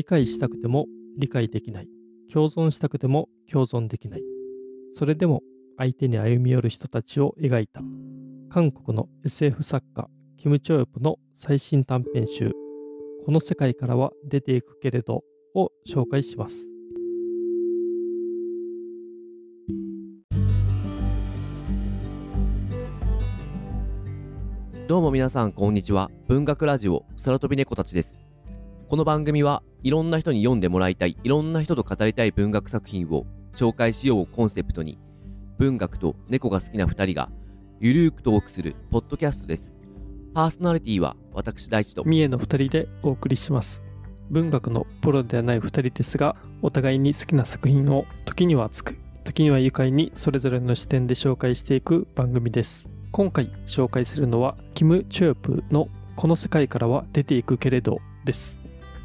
理解したくても理解できない。共存したくても共存できない。それでも相手に歩み寄る人たちを描いた。韓国の SF 作家、キム・チョヨプの最新短編集、この世界からは出ていくけれどを紹介します。どうも皆さんこんにちは文学ラジオ空飛び猫たちですこの番組はいろんな人に読んでもらいたいいろんな人と語りたい文学作品を紹介しようをコンセプトに文学と猫が好きな2人がゆるーくトークするポッドキャストですパーソナリティは私大地と三重の2人でお送りします。文学のプロではない2人ですが、お互いに好きな作品を時には熱く、時には愉快にそれぞれの視点で紹介していく番組です。今回紹介するのは、キム・チョヨプのこの世界からは出ていくけれどです。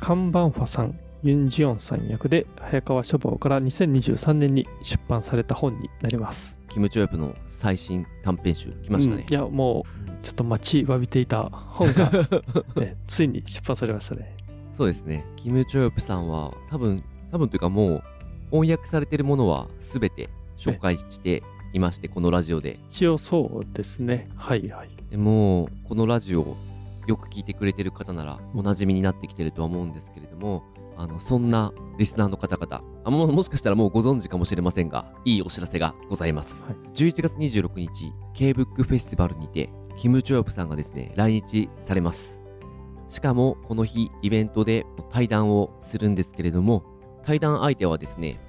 カン・バンファさん、ユン・ジヨンさん役で早川書房から2023年に出版された本になります。キム・チョヨプの最新短編集来ましたねうんい、や、もうちょっと待ちわびていた本が、ね、ついに出版されましたね。そうですねキム・チョヨプさんは多分多分というかもう翻訳されてるものは全て紹介していましてこのラジオで一応そうですね。はいはい。でもこのラジオをよく聞いてくれてる方ならおなじみになってきてるとは思うんですけれどもあのそんなリスナーの方々あももしかしたらもうご存知かもしれませんがいいお知らせがございます、はい。11月26日 K-BOOK フェスティバルにてキム・チョヨプさんがですね来日されます。しかもこの日イベントで対談をするんですけれども対談相手はですね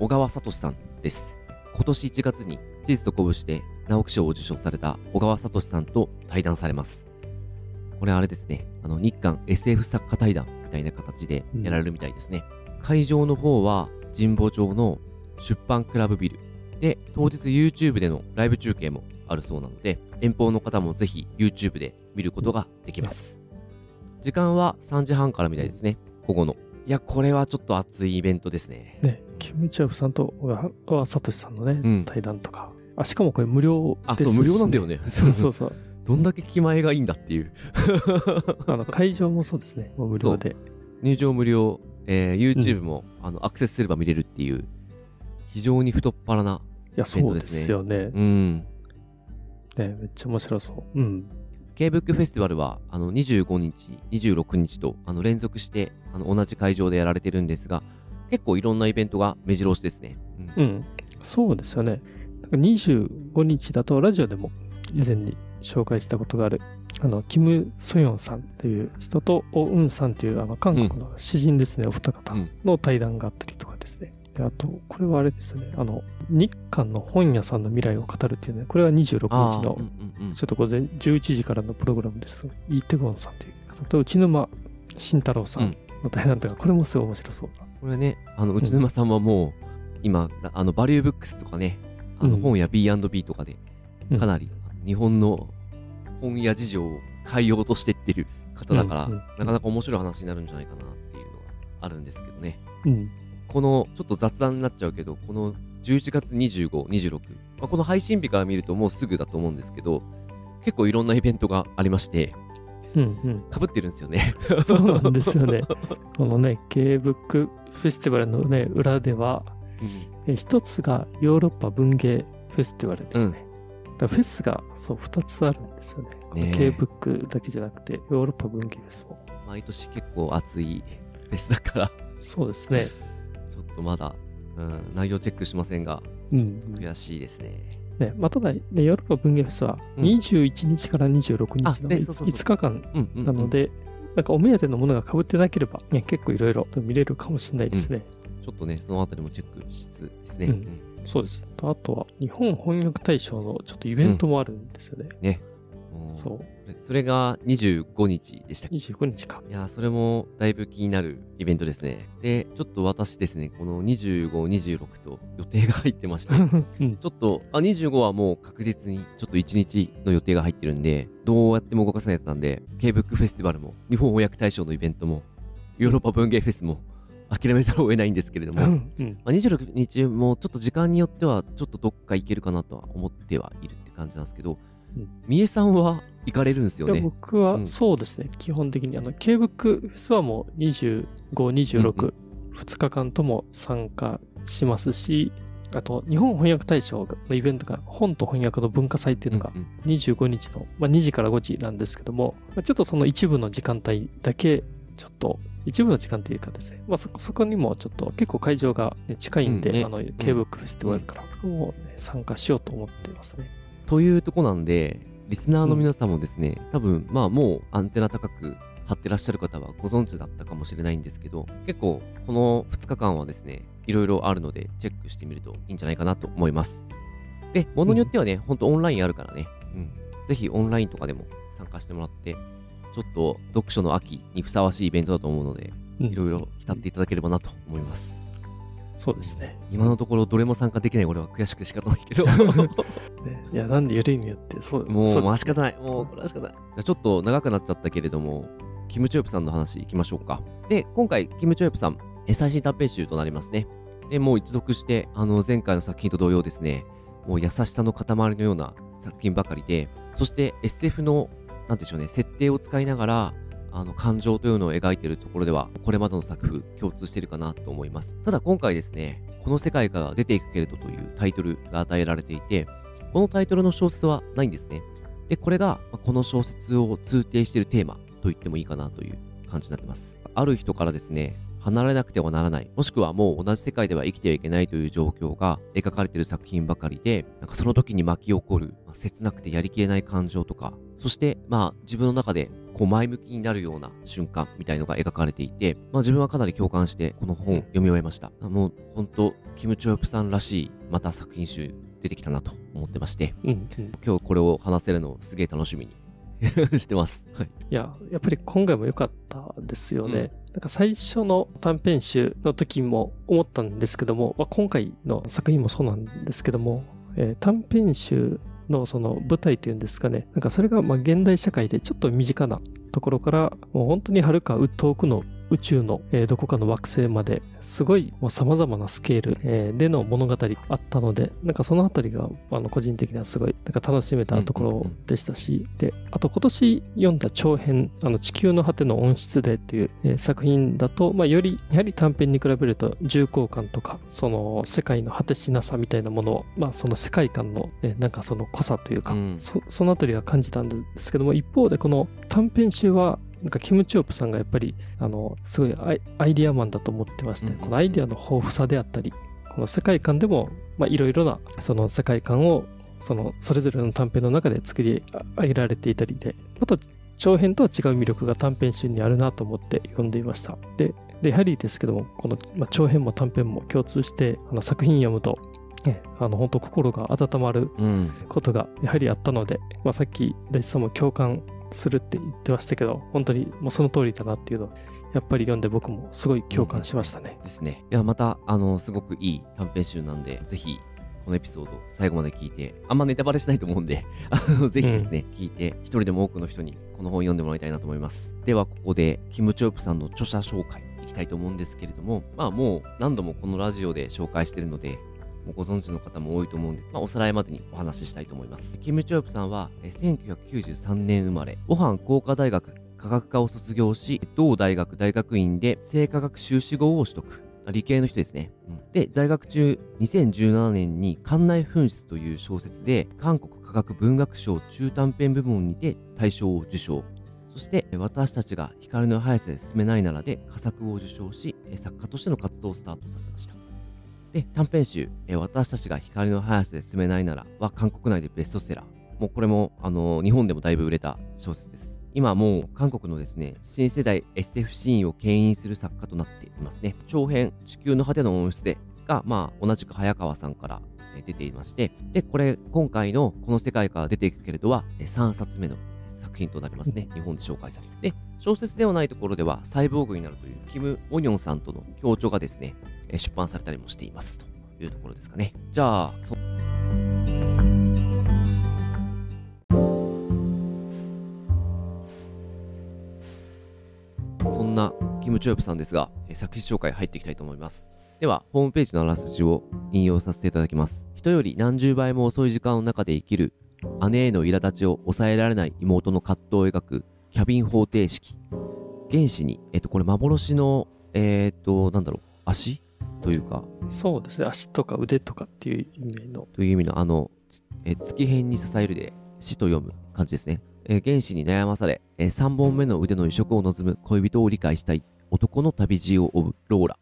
小川聡さんです。今年1月に地図と拳で直木賞を受賞された小川聡さんと対談されますこれあれですね。あの日韓 SF 作家対談みたいな形でやられるみたいですね、会場の方は神保町の出版クラブビル。で当日 YouTube でのライブ中継もあるそうなので遠方の方もぜひ YouTube で見ることができます。時間は3時半からみたいですね。午後の。いやこれはちょっと熱いイベントですね。ね、キム・チョヨプさんと小川小川聡さんのね、うん。対談とか。あ、しかもこれ無料ですしあそう無料なんだよね。そうそうそう。どんだけ気前がいいんだっていうあの会場もそうですね。無料で。入場無料、えー YouTube も、あのアクセスすれば見れるっていう非常に太っ腹なイベントですねすよね。うんね、めっちゃ面白そう。うん。K-BOOK フェスティバルはあの25日26日とあの連続してあの同じ会場でやられてるんですが結構いろんなイベントが目白押しですね、うんうん。そうですよね。なんか25日だとラジオでも以前に紹介したことがある、あの、キム・ソヨンさんという人と、オ・ウンさんというあの韓国の詩人ですね、お二方うん。の対談があったりとかですね。であと、これはあれですね、あの、日韓の本屋さんの未来を語るっていうね、これは26日のあーうんうんうんちょっと午前11時からのプログラムです。イ・テゴンさんという方と内沼慎太郎さんの対談とか、これもすごい面白そう。な。これねあの内沼さんはもう、今あのバリューブックスとかねあのうん。本や B&B とかでうん。かなり日本の本屋事情を変えようとしてってる方だから、うんうんなかなか面白い話になるんじゃないかなっていうのがあるんですけどねうん。このちょっと雑談になっちゃうけどこの11月25、26、まあ、この配信日から見るともうすぐだと思うんですけど結構いろんなイベントがありましてうんうん。かぶってるんですよね。そうなんですよね。このね、K-BOOK フェスティバルのね、裏では、え一つがヨーロッパ文芸フェスティバルですね。だフェスがそう2つあるんですよね。ねえ K-BOOK だけじゃなくて、ヨーロッパ文芸フェスも。毎年結構熱いフェスだからそうですね。ちょっとまだ、うん、内容チェックしませんがうん。悔しいですね。ね、まあ、ただ、ね、ヨーロッパ文芸フェスはうん21日から26日のうそうそう5日間うんうんうんなので、なんかお目当てのものが被ってなければ、ね、結構いろいろと見れるかもしれないですね。ちょっとねそのあたりもチェックしつつですね。うんうんそうです。とあとは、日本翻訳大賞のちょっとイベントもあるんですよね。もうそう。それが25日でしたっけ？25日か。いやーそれもだいぶ気になるイベントですね。で、ちょっと私ですね、この25、26と予定が入ってまして、うん。ちょっと、あ、25はもう確実にちょっと1日の予定が入ってるんで、どうやっても動かせないやつなんで、K-BOOK フェスティバルも、日本翻訳大賞のイベントも、ヨーロッパ文芸フェスも、諦めざるを得ないんですけれども、うんうん。まあ、26日もちょっと時間によってはちょっとどっか行けるかなとは思ってはいるって感じなんですけど、うん三重さんは行かれるんですよね。僕はうんそうですね、基本的にあの K ブックフェスはもう25、26、うんう2日間とも参加しますし、あと日本翻訳大賞のイベントが本と翻訳の文化祭っていうのがうんうん25日の、まあ、2時から5時なんですけども、まあ、ちょっとその一部の時間帯だけちょっと一部の時間というかですね、まあ、そそこにもちょっと結構会場が、ね、近いんで、うんねあの K ブックフェスティバルから、もうね、参加しようと思っていますね。というとこなんで、リスナーの皆さんもですね、多分、まあもうアンテナ高く張ってらっしゃる方はご存知だったかもしれないんですけど、結構この2日間はですね、いろいろあるので、チェックしてみるといいんじゃないかなと思います。で、ものによってはね、ほんとオンラインあるからね、うん。ぜひオンラインとかでも参加してもらって、ちょっと読書の秋にふさわしいイベントだと思うので、うんいろいろ浸っていただければなと思います。そうですね。今のところどれも参加できない俺は悔しくて仕方ないけど。ねいや、なんでゆるいによって、そうもう、仕方ない。もう、これは仕方ない。じゃあちょっと長くなっちゃったけれども、キム・チョヨプさんの話いきましょうか。で、今回、キム・チョヨプさん、え最新短編集となりますね。で、もう一読して、あの、前回の作品と同様ですね、もう優しさの塊のような作品ばかりで、そして SF の、何でしょうね、設定を使いながら、あの、感情というのを描いているところでは、これまでの作風、共通しているかなと思います。ただ今回ですね、この世界から出ていくけれどというタイトルが与えられていて、このタイトルの小説はないんですね。で、これがこの小説を通底しているテーマと言ってもいいかなという感じになってます。ある人からですね、離れなくてはならない、もしくはもう同じ世界では生きてはいけないという状況が描かれている作品ばかりで、なんかその時に巻き起こる、まあ切なくてやりきれない感情とか、そしてまあ自分の中でこう前向きになるような瞬間みたいのが描かれていて、まあ自分はかなり共感してこの本を読み終えました。もう本当、キム・チョヨプさんらしいまた作品集出てきたなと思ってまして、うんうん。今日これを話せるのをすげえ楽しみに してます。はい。いや、やっぱり今回も良かったですよね。なんか最初の短編集の時も思ったんですけども、まあ、今回の作品もそうなんですけども、えー短編集のその舞台というんですかね、なんかそれがまあ現代社会でちょっと身近なところから、もう本当にはるか遠くの宇宙の、えーどこかの惑星まですごいもう様々なスケール、えーでの物語あったのでなんかそのあたりがあの個人的にはすごいなんか楽しめたところでしたし、であと今年読んだ長編「あの地球の果ての温室で」っていう、えー作品だと、まあ、よりやはり短編に比べると重厚感とかその世界の果てしなさみたいなものを、まあ、その世界観の、ね、なんかその濃さというか、うん。そそのあたりは感じたんですけども一方でこの短編集はなんかキム・チョープさんがやっぱりあのすごいアイアイディアマンだと思ってまして、うんうんうんこのアイディアの豊富さであったりこの世界観でもまあいろいろなその世界観をそのそれぞれの短編の中で作り上げられていたりでまた長編とは違う魅力が短編集にあるなと思って読んでいましたででやはりですけどもこの、まあ、長編も短編も共通してあの作品読むと、ね、あの本当心が温まるうん。ことがやはりあったので、まあ、さっき大地さんも共感するって言ってましたけど本当にもうその通りだなっていうのをやっぱり読んで僕もすごい共感しましたね。ですね。いや、また、あの、すごくいい短編集なんで、ぜひ、このエピソード最後まで聞いて、あんまネタバレしないと思うんで、ぜひですね、聞いて、一人でも多くの人にこの本読んでもらいたいなと思います。では、ここで、キム・チョープさんの著者紹介いきたいと思うんですけれども、まあ、もう何度もこのラジオで紹介してるので、ご存知の方も多いと思うんです。まあ、おさらいまでにお話ししたいと思います。キム・チョープさんは、え1993年生まれ、オハン工科大学科学科を卒業し、同大学大学院で生化学修士号を取得。あ理系の人ですね。うんで、在学中、2017年に館内紛失という小説で、韓国科学文学賞中短編部門にて大賞を受賞。そして、え私たちが光の速さで進めないならで佳作を受賞し、え作家としての活動をスタートさせました。で、短編集、え私たちが光の速さで進めないならは韓国内でベストセラー。もうこれも、あの日本でもだいぶ売れた小説です。今もう韓国のですね、新世代 SF シーンを牽引する作家となっていますね。長編、地球の果ての温室でが、まあ、同じく早川さんから出ていまして、で、これ、今回のこの世界から出ていくけれどは、3冊目の作品となりますね。日本で紹介されて。で、小説ではないところでは、サイボーグになるという、キム・オニョンさんとの協調がですね、えー出版されたりもしていますというところですかね。じゃあ、そそんなキム・チョヨプさんですが、えー作品紹介入っていきたいと思います。では、ホームページのあらすじを引用させていただきます。人より何十倍も遅い時間の中で生きる姉への苛立ちを抑えられない妹の葛藤を描くキャビン方程式。原子に、えっと、これ幻の、えっと、なんだろう、足というか、そうですね。足とか腕とかっていう意味の。という意味のあの、つえー月辺に支えるで死と読む感じですね。えー原子に悩まされ、え3本目の腕の移植を望む恋人を理解したい男の旅路を追うローラ。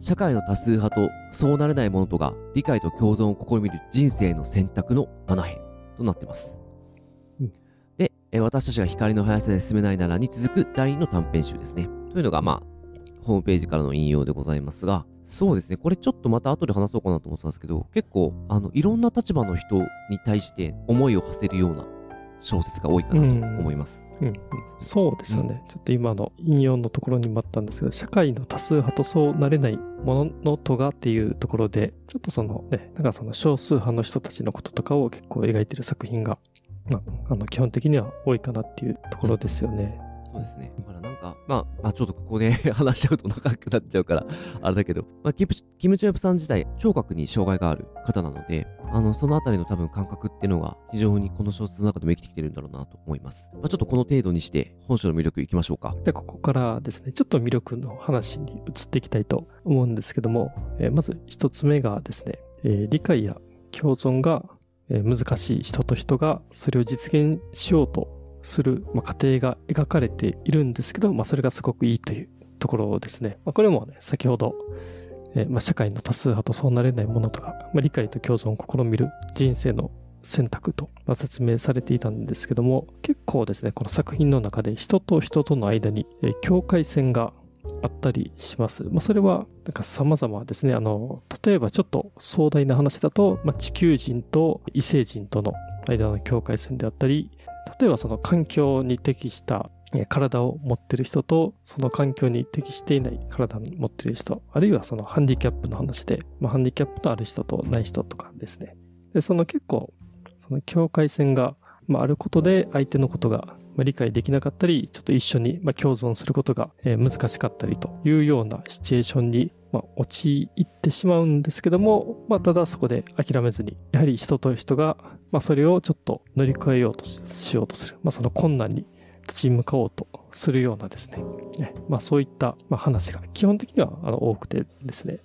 社会の多数派とそうなれない者とが理解と共存を試みる人生の選択の7編となってます。うんで、えー私たちが光の速さで進めないならに続く第2の短編集ですね。というのが、まあ、ホームページからの引用でございますが、そうですね、これちょっとまた後で話そうかなと思ってたんですけど、結構、あの、いろんな立場の人に対して思いを馳せるような小説が多いかなと思います。うん、そうですよね、ちょっと今の引用のところにもあったんですけど、社会の多数派とそうなれないもののとがっていうところで、ちょっとそのね、なんかその少数派の人たちのこととかを結構描いてる作品が、まあ、あの基本的には多いかなっていうところですよね。そうですね。だからなんか、まあ、まあ、ちょっとここで 話しちゃうと長くなっちゃうから、あれだけど、まあ、キムキム・チョヨプさん自体、聴覚に障害がある方なので、あの、そのあたりの多分感覚っていうのが、非常にこの小説の中でも生きてきてるんだろうなと思います。まあ、ちょっとこの程度にして、本書の魅力いきましょうか。で、ここからですね、ちょっと魅力の話に移っていきたいと思うんですけども、えーまず一つ目がですね、えー理解や共存が、えー難しい人と人がそれを実現しようとする、まあ、過程が描かれているんですけど、まあ、それがすごくいいというところですね。まあ、これもね、先ほど、えーまあ、社会の多数派とそうなれないものとか、まあ、理解と共存を試みる人生の選択と、まあ、説明されていたんですけども結構ですねこの作品の中で人と人との間に、えー境界線があったりします。まあ、それはなんか様々ですねあの例えばちょっと壮大な話だと、まあ、地球人と異星人との間の境界線であったり例えばその環境に適した体を持ってる人とその環境に適していない体を持ってる人あるいはそのハンディキャップの話で、まあ、ハンディキャップのある人とない人とかですね。でその結構その境界線が、まあ、あることで相手のことが理解できなかったりちょっと一緒にまあ共存することが難しかったりというようなシチュエーションにまあ陥ってしまうんですけども、まあ、ただそこで諦めずにやはり人と人がまあそれをちょっと乗り越えようとしようとする、まあ、その困難に立ち向かおうとするようなですね、まあ、そういったま話が基本的にはあの多くてですね、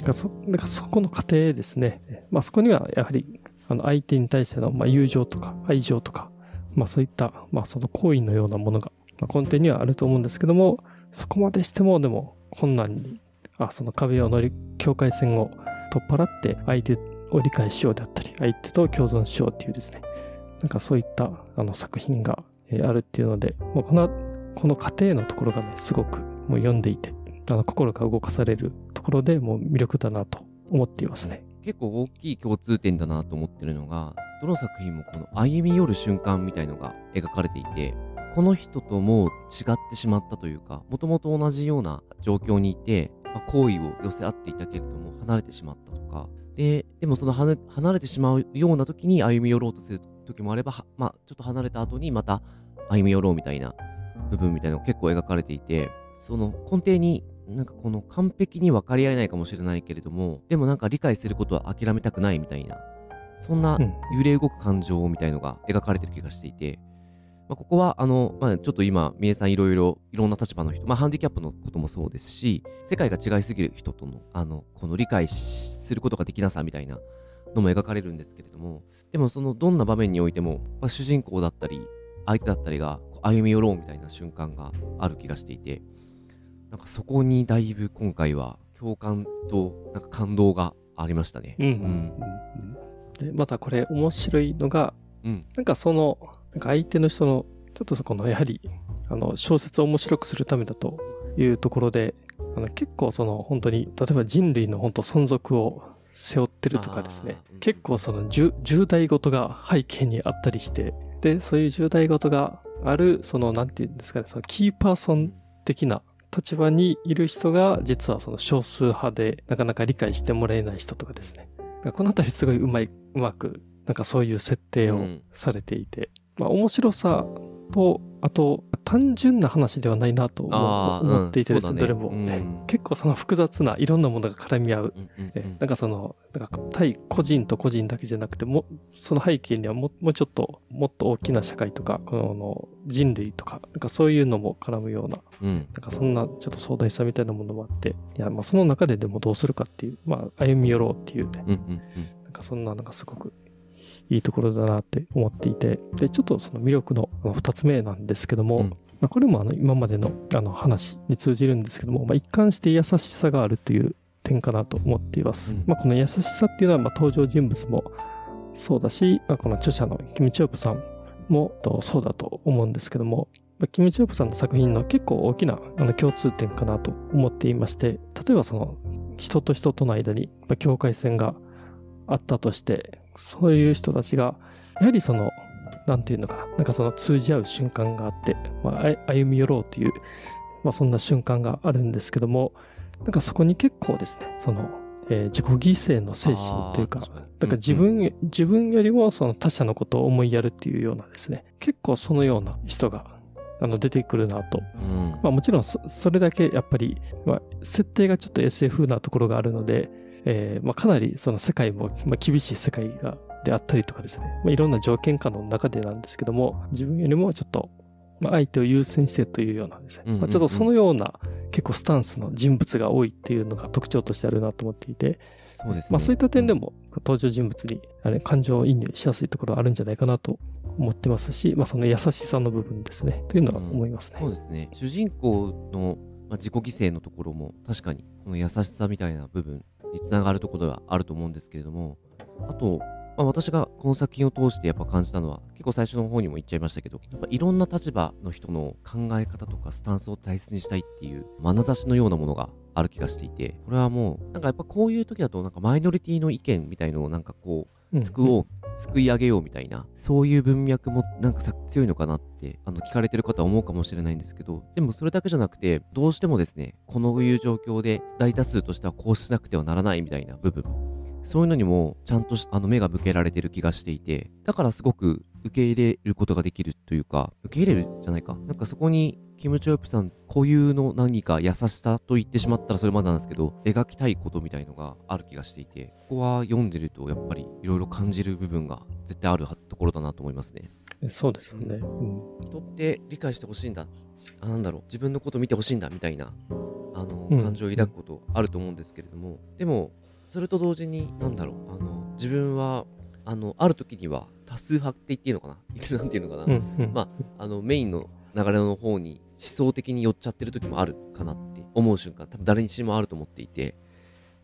だからそこの過程ですね、まあ、そこにはやはりあの相手に対してのま友情とか愛情とか、まあ、そういったまあその行為のようなものがま根底にはあると思うんですけども、そこまでしてもでも困難に、あその壁を乗り、境界線を取っ払って相手を理解しようであったり、相手と共存しようっていうですね、なんかそういったあの作品がえあるっていうので、もうこの、この過程のところがね、すごくもう読んでいて、あの心が動かされるところでもう魅力だなと思っていますね。結構大きい共通点だなと思ってるのが、どの作品もこの歩み寄る瞬間みたいのが描かれていて、この人ともう違ってしまったというか、もともと同じような状況にいて、まあ、好意を寄せ合っていたけれども、離れてしまったとか、で、でもその離れてしまうような時に歩み寄ろうとする時もあれば、はまあ、ちょっと離れた後にまた歩み寄ろうみたいな部分みたいなのが結構描かれていて、その根底になんかこの完璧に分かり合えないかもしれないけれども、でもなんか理解することは諦めたくないみたいな、そんなうん。揺れ動く感情みたいのが描かれてる気がしていて、まあ、ここはあの、まあ、ちょっと今、みえさんいろいろいろんな立場の人、まあ、ハンディキャップのこともそうですし、世界が違いすぎる人との、あの、この理解しすることができなさみたいなのも描かれるんですけれども、でもそのどんな場面においても、まあ、主人公だったり、相手だったりが歩み寄ろうみたいな瞬間がある気がしていて、なんかそこにだいぶ今回は共感となんか感動がありましたね。うんうんでまたこれ面白いのが、うんなんかそのなんか相手の人のちょっとそこのやはりあの小説を面白くするためだというところであの結構その本当に例えば人類の本当存続を背負ってるとかですね。結構その重重大事が背景にあったりして。でそういう重大事があるそのなんていうんですかねそのキーパーソン的な立場にいる人が実はその少数派でなかなか理解してもらえない人とかですね。このあたりすごいうまい、うまく、なんかそういう設定をうん。されていて、まあ面白さと、あと、単純な話ではないなと思っていてですね、うんどれも、そうん。結構その複雑ないろんなものが絡み合う。うんうんうん。え。なんかその、なんか対個人と個人だけじゃなくても、その背景にはももうちょっと、もっと大きな社会とか、この人類とか、なんかそういうのも絡むような、うん。なんかそんなちょっと壮大さみたいなものもあって、いや、まあその中ででもどうするかっていう、まあ歩み寄ろうっていうね、うんうんうん。なんかそんな、なんかすごくいいところだなって思っていて、で、ちょっとその魅力のあの二つ目なんですけども、うん。まあ、これもあの今までのあの話に通じるんですけども、まあ、一貫して優しさがあるという点かなと思っています。うん。まあ、この優しさっていうのは、まあ、登場人物もそうだし、まあ、この著者のキム・チョープさんもとそうだと思うんですけども、まあキム・チョープさんの作品の結構大きなあの共通点かなと思っていまして、例えばその人と人との間にまあ境界線があったとして、そういう人たちが、やはりその、なんていうのかな、なんかその通じ合う瞬間があって、まあ、歩み寄ろうという、まあそんな瞬間があるんですけども、なんかそこに結構ですね、その、えー自己犠牲の精神というかあー、確かに。なんか自分、自分よりもその他者のことを思いやるっていうようなですね、結構そのような人が、あの、出てくるなと。うん。まあもちろんそそれだけやっぱり、まあ、設定がちょっと SF なところがあるので、えーまあ、かなりその世界も、まあ、厳しい世界がであったりとかですね、まあ、いろんな条件下の中でなんですけども自分よりもちょっと、まあ、相手を優先してというようなですね、うんうんうん。まあ、ちょっとそのような結構スタンスの人物が多いっていうのが特徴としてあるなと思っていて、そうですね。まあ、そういった点でも登場人物にあれ感情移入しやすいところはあるんじゃないかなと思ってますし、まあ、その優しさの部分ですね。というのは思いますね。そうですね。主人公の、まあ、自己犠牲のところも確かにこの優しさみたいな部分につながるところではあると思うんですけれども、あと、まあ、私がこの作品を通してやっぱ感じたのは、結構最初の方にも言っちゃいましたけど、やっぱいろんな立場の人の考え方とかスタンスを大切にしたいっていう眼差しのようなものがある気がしていて、これはもう、なんかやっぱこういう時だと、なんかマイノリティの意見みたいのをなんかこうう、うん救、い上げようみたいな、そういう文脈もなんか強いのかなって、あの、聞かれてる方は思うかもしれないんですけど、でもそれだけじゃなくて、どうしてもですね、このいう状況で大多数としてはこうしなくてはならないみたいな部分、そういうのにもちゃんとあの目が向けられてる気がしていて、だからすごく受け入れることができるというか、受け入れるじゃないか。なんかそこに、キム・チョヨプさん固有の何か優しさと言ってしまったらそれまでなんですけど、描きたいことみたいのがある気がしていて、ここは読んでるとやっぱりいろいろ感じる部分が絶対あるところだなと思いますね。そうですよね。うん人って理解してほしいんだ。あ、なんだろう。自分のこと見てほしいんだみたいな、あの、うん感情を抱くことあると思うんですけれども、でも、それと同時に、なんだろう。あの、自分は、あの、ある時には多数派って言っていいのかな なんていうのかな、うんうんまあの、メインの流れの方に思想的に寄っちゃってる時もあるかなって思う瞬間、多分誰にしもあると思っていて、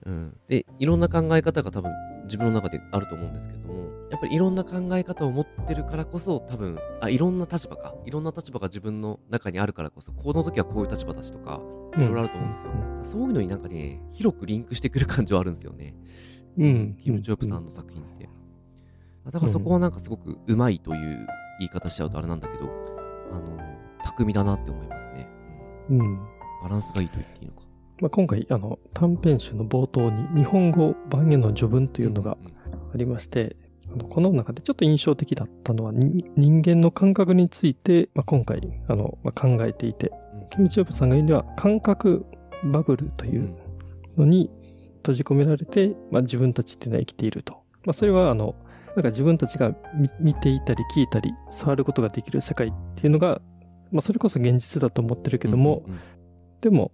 うん。で、いろんな考え方が多分自分の中であると思うんですけども、やっぱりいろんな考え方を持ってるからこそ、多分、あ、いろんな立場か。いろんな立場が自分の中にあるからこそ、この時はこういう立場だしとか、いろいろあると思うんですよ。そういうのになんかね、広くリンクしてくる感じはあるんですよね。うん。キム・チョープさんの作品って。だからそこはなんかすごくうまいという言い方しちゃうとあれなんだけど、あの、巧みだなって思いますね。うん。うん、バランスがいいと言っていいのか。まあ、今回、あの、短編集の冒頭に日本語版への序文というのがうんありまして、あのこの中でちょっと印象的だったのは、に人間の感覚について、まあ、今回、あの、まあ、考えていて、うんキム・チョープさんが言うには、感覚バブルといううんのに閉じ込められて、まあ、自分たちっていうのは生きていると。まあ、それは、あの、なんか自分たちが見見ていたり聞いたり触ることができる世界っていうのが、まあ、それこそ現実だと思ってるけども、うんうんでも、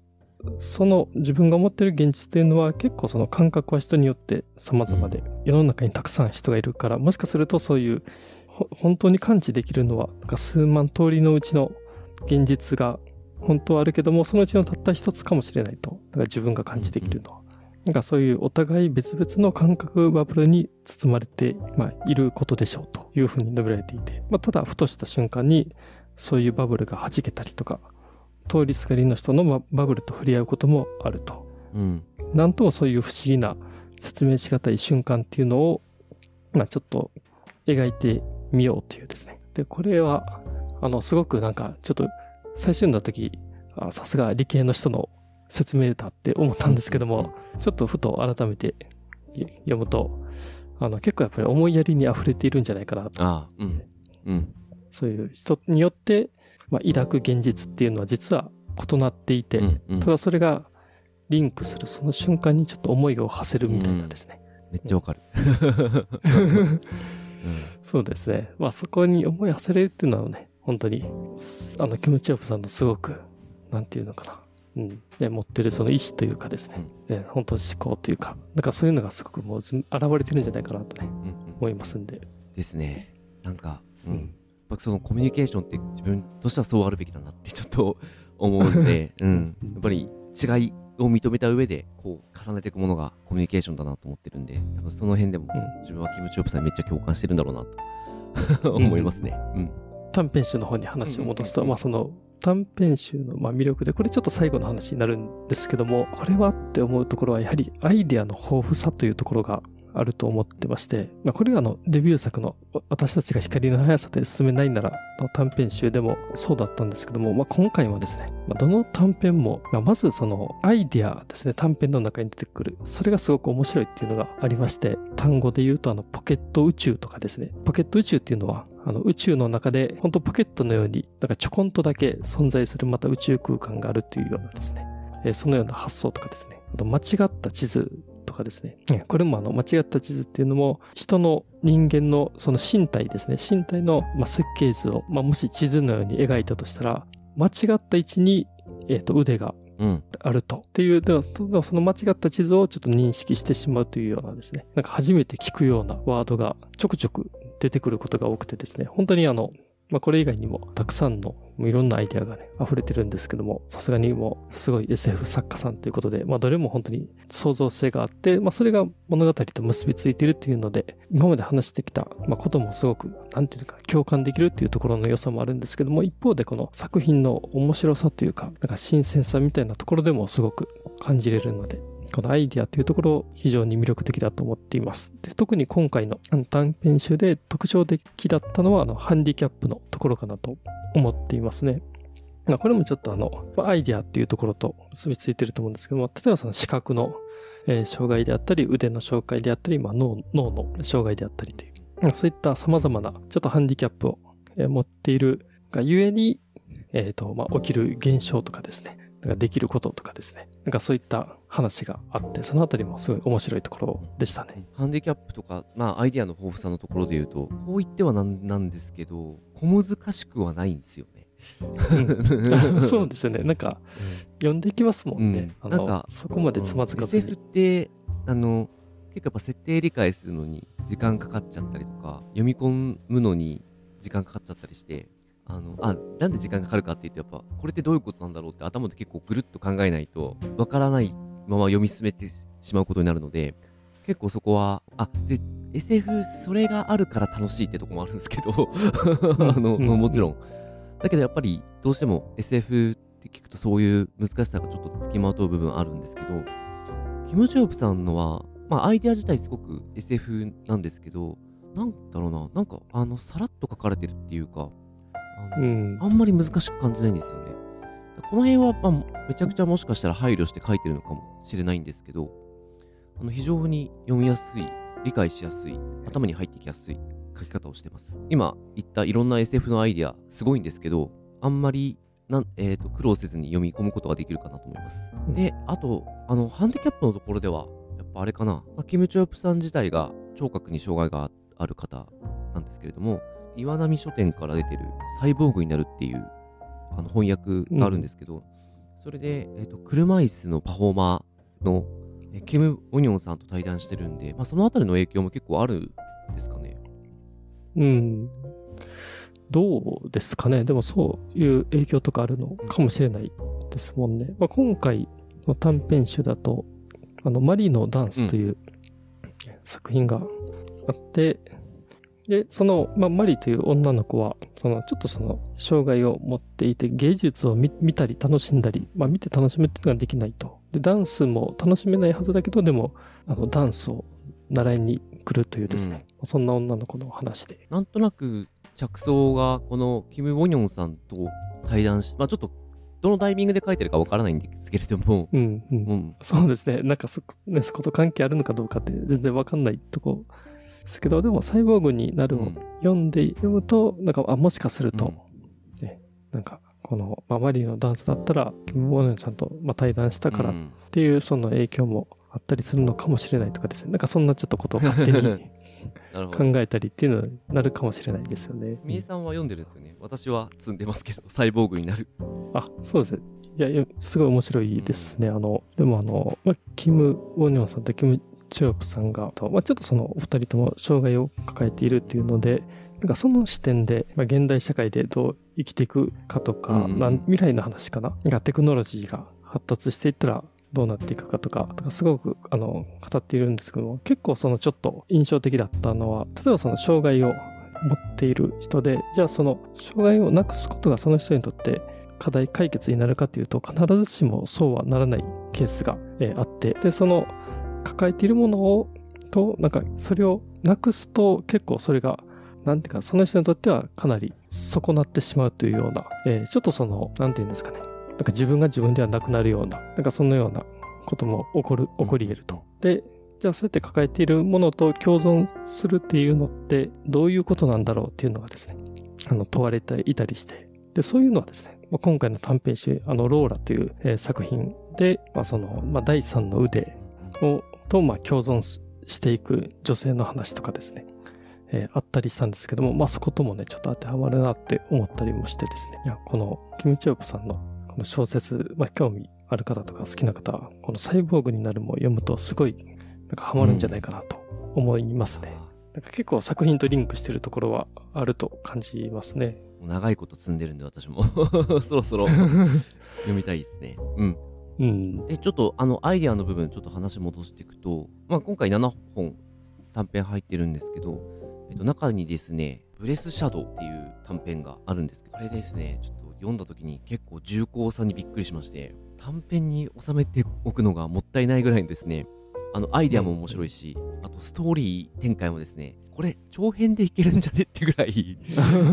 その自分が思ってる現実というのは結構その感覚は人によって様々で、世の中にたくさん人がいるから、もしかするとそういう、ほ本当に感知できるのは、なんか数万通りのうちの現実が本当はあるけども、そのうちのたった一つかもしれないと。だから自分が感知できるのは。なんかそういうお互い別々の感覚バブルに包まれて、まあ、いることでしょうというふうに述べられていて、まあ、ただふとした瞬間にそういうバブルが弾けたりとか、通りすがりの人のババブルと触れ合うこともあると。うんなんともそういう不思議な説明しがたい瞬間っていうのを、まあちょっと描いてみようというですね。で、これは、あの、すごくなんか、ちょっと最初読んだ時、あさすが理系の人の説明だって思ったんですけども、ちょっとふと改めてい読むと、あの、結構やっぱり思いやりに溢れているんじゃないかなと。ああ、うん。うん。そういう人によって、まあ、抱く現実っていうのは実は異なっていて、うんうんただそれがリンクするその瞬間にちょっと思いを馳せるみたいなですね。めっちゃわかる。うんそうですね。まあそこに思い馳せれるっていうのはね、本当に、あの、キム・チョープさんのすごく、なんていうのかな。うん。ね、持ってるその意志というかですね、ね本当思考というか、なんかそういうのがすごくもうず現れてるんじゃないかなとね、うんうん思いますんで。ですね。なんか、うん。うんぱそのコミュニケーションって自分としてはそうあるべきだなってちょっと思うので、うん。やっぱり違いを認めた上で、こう、重ねていくものがコミュニケーションだなと思ってるんで、多分その辺でもうん自分はキム・チョープさんにめっちゃ共感してるんだろうなと 思いますね。うん。短編集の方に話を戻すと、うんうんうんうんまあその短編集のまあ魅力で、これちょっと最後の話になるんですけども、これはって思うところはやはりアイデアの豊富さというところがあると思ってまして、まあこれがあのデビュー作の私たちが光の速さで進めないならの短編集でもそうだったんですけども、まあ今回もですね、まあどの短編も、まあまずそのアイディアですね、短編の中に出てくる、それがすごく面白いっていうのがありまして、単語で言うとあのポケット宇宙とかですね、ポケット宇宙っていうのはあの宇宙の中で本当ポケットのようになんかちょこんとだけ存在するまた宇宙空間があるっていうようなですね、えーそのような発想とかですね。あと間違った地図とかですねえーこれもあの間違った地図っていうのも人の人間のその身体ですね身体のまあ設計図を、まあ、もし地図のように描いたとしたら間違った位置に、えーと腕がうん。あると。っていう、でもその間違った地図をちょっと認識してしまうというようなですね、なんか初めて聞くようなワードがちょくちょく出てくることが多くてですね、本当にあの、まあこれ以外にもたくさんのいろんなアイデアがね、溢れてるんですけども、さすがにもうすごい SF 作家さんということで、まあどれも本当に創造性があって、まあそれが物語と結びついてるっていうので、今まで話してきた、まあ、こともすごく、なんていうか、共感できるっていうところの良さもあるんですけども、一方でこの作品の面白さというか、なんか新鮮さみたいなところでもすごく感じれるので、このアイデアというところ非常に魅力的だと思っています。で特に今回の短編集で特徴的だったのはあのハンディキャップのところかなと思っていますね。まあこれもちょっとあの、アイディアっていうところと結びついてると思うんですけども、例えばその視覚の、えー障害であったり、腕の障害であったり、まあ、脳脳の障害であったりという、まあそういった様々なちょっとハンディキャップを、持っているがゆえに、えっ、と、まあ、起きる現象とかですね、なんかできることとかですね、なんかそういった話があって、そのあたりもすごい面白いところでしたね。ハンディキャップとか、まあ、アイディアの豊富さのところで言うと、こう言ってはなんなんですけど、小難しくはないんですよね。あそうですよね。なんか、読んでいきますもんね。うんなんかそこまでつまずかず SF にっ。て、あの、結構やっぱ設定理解するのに時間かかっちゃったりとか、読み込むのに時間かかっちゃったりして、あの、あ、なんで時間かかるかっていうと、やっぱ、これってどういうことなんだろうって頭で結構ぐるっと考えないと、わからないまま読み進めてしまうことになるので、結構そこは、あ、で、SF それがあるから楽しいってとこもあるんですけど、あの、うんもちろん。だけどやっぱりどうしても SF って聞くとそういう難しさがちょっと付きまとう部分あるんですけど、キム・ジョーブさんのは、まあアイデア自体すごく SF なんですけど、なんだろうな、なんかあの、さらっと書かれてるっていうか、あのうん。あんまり難しく感じないんですよね。この辺は、まあ、めちゃくちゃもしかしたら配慮して書いてるのかもしれないんですけど、あの非常に読みやすい、理解しやすい、頭に入ってきやすい書き方をしてます。今言ったいろんな SF のアイデア、すごいんですけど、あんまりなん、えーと苦労せずに読み込むことができるかなと思います。うんで、あと、あの、ハンディキャップのところでは、やっぱあれかな、まあ、キム・チョープさん自体が聴覚に障害がある方なんですけれども、岩波書店から出てるサイボーグになるっていうあの翻訳があるんですけど、それで、えーと車椅子のパフォーマーのえキム・オニオンさんと対談してるんで、まあ、そのあたりの影響も結構あるんですかね。うん。どうですかね。でもそういう影響とかあるのかもしれないですもんね。まあ、今回の短編集だと、あの、マリのダンスという作品があって、で、その、まあ、マリという女の子は、その、ちょっとその、障害を持っていて、芸術を見見たり楽しんだり、まあ、見て楽しむっていうのができないと。で、ダンスも楽しめないはずだけど、でも、あの、ダンスを習いに来るというですね、そんな女の子の話で。なんとなく着想がこのキム・オニョンさんと対談し、まあ、ちょっとどのタイミングで書いてるかわからないんですけれども、うん、うん。うん、そうですね。なんかそ、ね、そこと関係あるのかどうかって全然わかんないとこですけど、でもサイボーグになるをうん読んで、読むと、なんか、あ、もしかすると、うんなんか、この、まあ、マリーのダンスだったら、キム・ボーネンさんと、まあ、対談したからっうんていう、その影響もあったりするのかもしれないとかですね。なんかそんなちょっとことを勝手に 考ど。えたりっていうのになるかもしれないですよね。みえさんは読んでるんですよね。私は積んでますけど、サイボーグになる。あ、そうですね。いや、いやすごい面白いですね。あの、でもあの、まあ、キム・ウォニョンさんとキム・チョヨプさんが、とまあ、ちょっとそのお二人とも障害を抱えているっていうので、なんかその視点で、まあ、現代社会でどう生きていくかとか、うん未来の話かな？がテクノロジーが発達していったらどうなっていくかとか、とかすごくあの語っているんですけども、結構そのちょっと印象的だったのは、例えばその障害を持っている人で、じゃあその障害をなくすことがその人にとって課題解決になるかというと必ずしもそうはならないケースが、えーあってでその抱えているものをとなんかそれをなくすと結構それがなんていうかその人にとってはかなり損なってしまうというような、えーちょっとそのなんていうんですかね。なんか自分が自分ではなくなるようななんかそのようなことも起こる起こり得ると。でじゃあそうやって抱えているものと共存するっていうのってどういうことなんだろうっていうのがですねあの問われていたりして。でそういうのはですねまあ今回の短編集「あのローラ」という、えー作品で、まあそのまあ、第三の腕をと、まあ、共存ししていく女性の話とかですね、えーあったりしたんですけども、まあ、そこともねちょっと当てはまるなって思ったりもしてですねいやこのキム・チョープさんのこの小説、まあ、興味ある方とか好きな方はこの「サイボーグになる」も読むとすごいなんかハマるんじゃないかなと思いますね。なんか結構作品とリンクしてるところはあると感じますね。長いこと積んでるんで、私も。そろそろ 読みたいですね。うん。うん。で、ちょっとあのアイデアの部分、ちょっと話戻していくと、まあ、今回7本短編入ってるんですけど、えっと、中にですね、ブレスシャドウっていう短編があるんですけど、これですね、ちょっと読んだ時に結構重厚さにびっくりしまして、短編に収めておくのがもったいないぐらいにですね、あのアイデアも面白いし、あとストーリー展開もですね、これ長編でいけるんじゃねってぐらい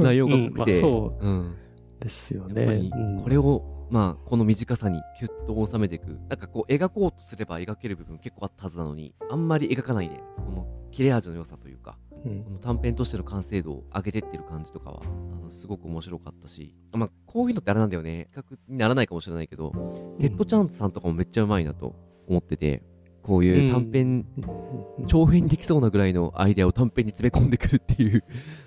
内容が濃くて、うんまあ、そううん、ですよね。これを、まあこの短さにキュッと収めていく。なんかこう描こうとすれば描ける部分結構あったはずなのにあんまり描かないでこの切れ味の良さというかうん。この短編としての完成度を上げてってる感じとかはあのすごく面白かったし。まあこういうのってあれなんだよね。比較にならないかもしれないけど、テッドチャンスさんとかもめっちゃうまいなと思っててこういう短編、うん。長編にできそうなぐらいのアイデアを短編に詰め込んでくるっていうの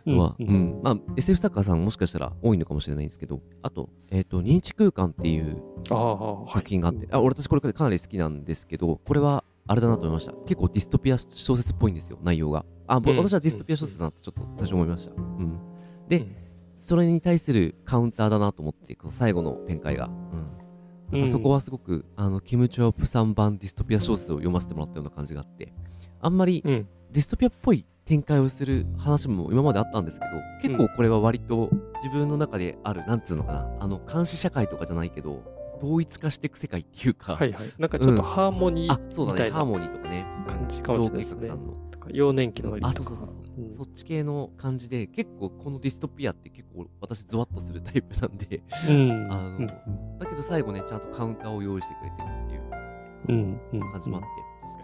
は、ううん。んまあ SF 作家さんもしかしたら多いのかもしれないんですけどあと,、えー、と認知空間っていう作品があって、あ俺私これかなり好きなんですけどこれはあれだなと思いました。結構ディストピア小説っぽいんですよ内容が。あ、ぼうん私はディストピア小説だなってちょっと最初思いました、うん、で、うん。それに対するカウンターだなと思ってこの最後の展開が、うん。そこはすごく、あのキム・チョップさん版ディストピア小説を読ませてもらったような感じがあってあんまりうん。ディストピアっぽい展開をする話も今まであったんですけど結構これは割と自分の中である、なんつうのかなあの監視社会とかじゃないけど統一化していく世界っていうか、はいはい。なんかちょっとハーモニあーそうだみたいなねハーモニーとかね。感じかもしれないですね。幼年期の割と。かあそうそうそうそう。うん。そっち系の感じで結構このディストピアって結構私ゾワッとするタイプなんでうん。あのうん。だけど最後ねちゃんとカウンターを用意してくれてるっていううん。うん。感じもあって、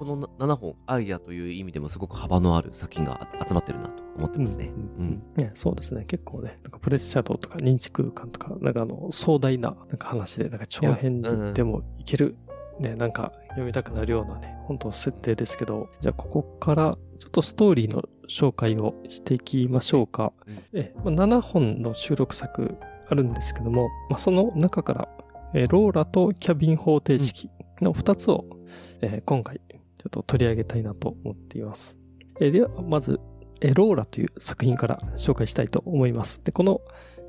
この7本アイデアという意味でもすごく幅のある作品が集まってるなと思ってますね。うんうんね、そうですね。結構ね、なんかプレッシャードとか認知空間とか、なんかあの壮大ななんか話で、なんか長編でもいける、ね、なんか読みたくなるようなね、本当設定ですけど、じゃあここからちょっとストーリーの紹介をしていきましょうか。うんえまあ、7本の収録作あるんですけども、まあ、その中から、えーローラとキャビン方程式の2つを、えー今回ちょっと取り上げたいなと思っています。えーでは、まず、えローラという作品から紹介したいと思います。で、この、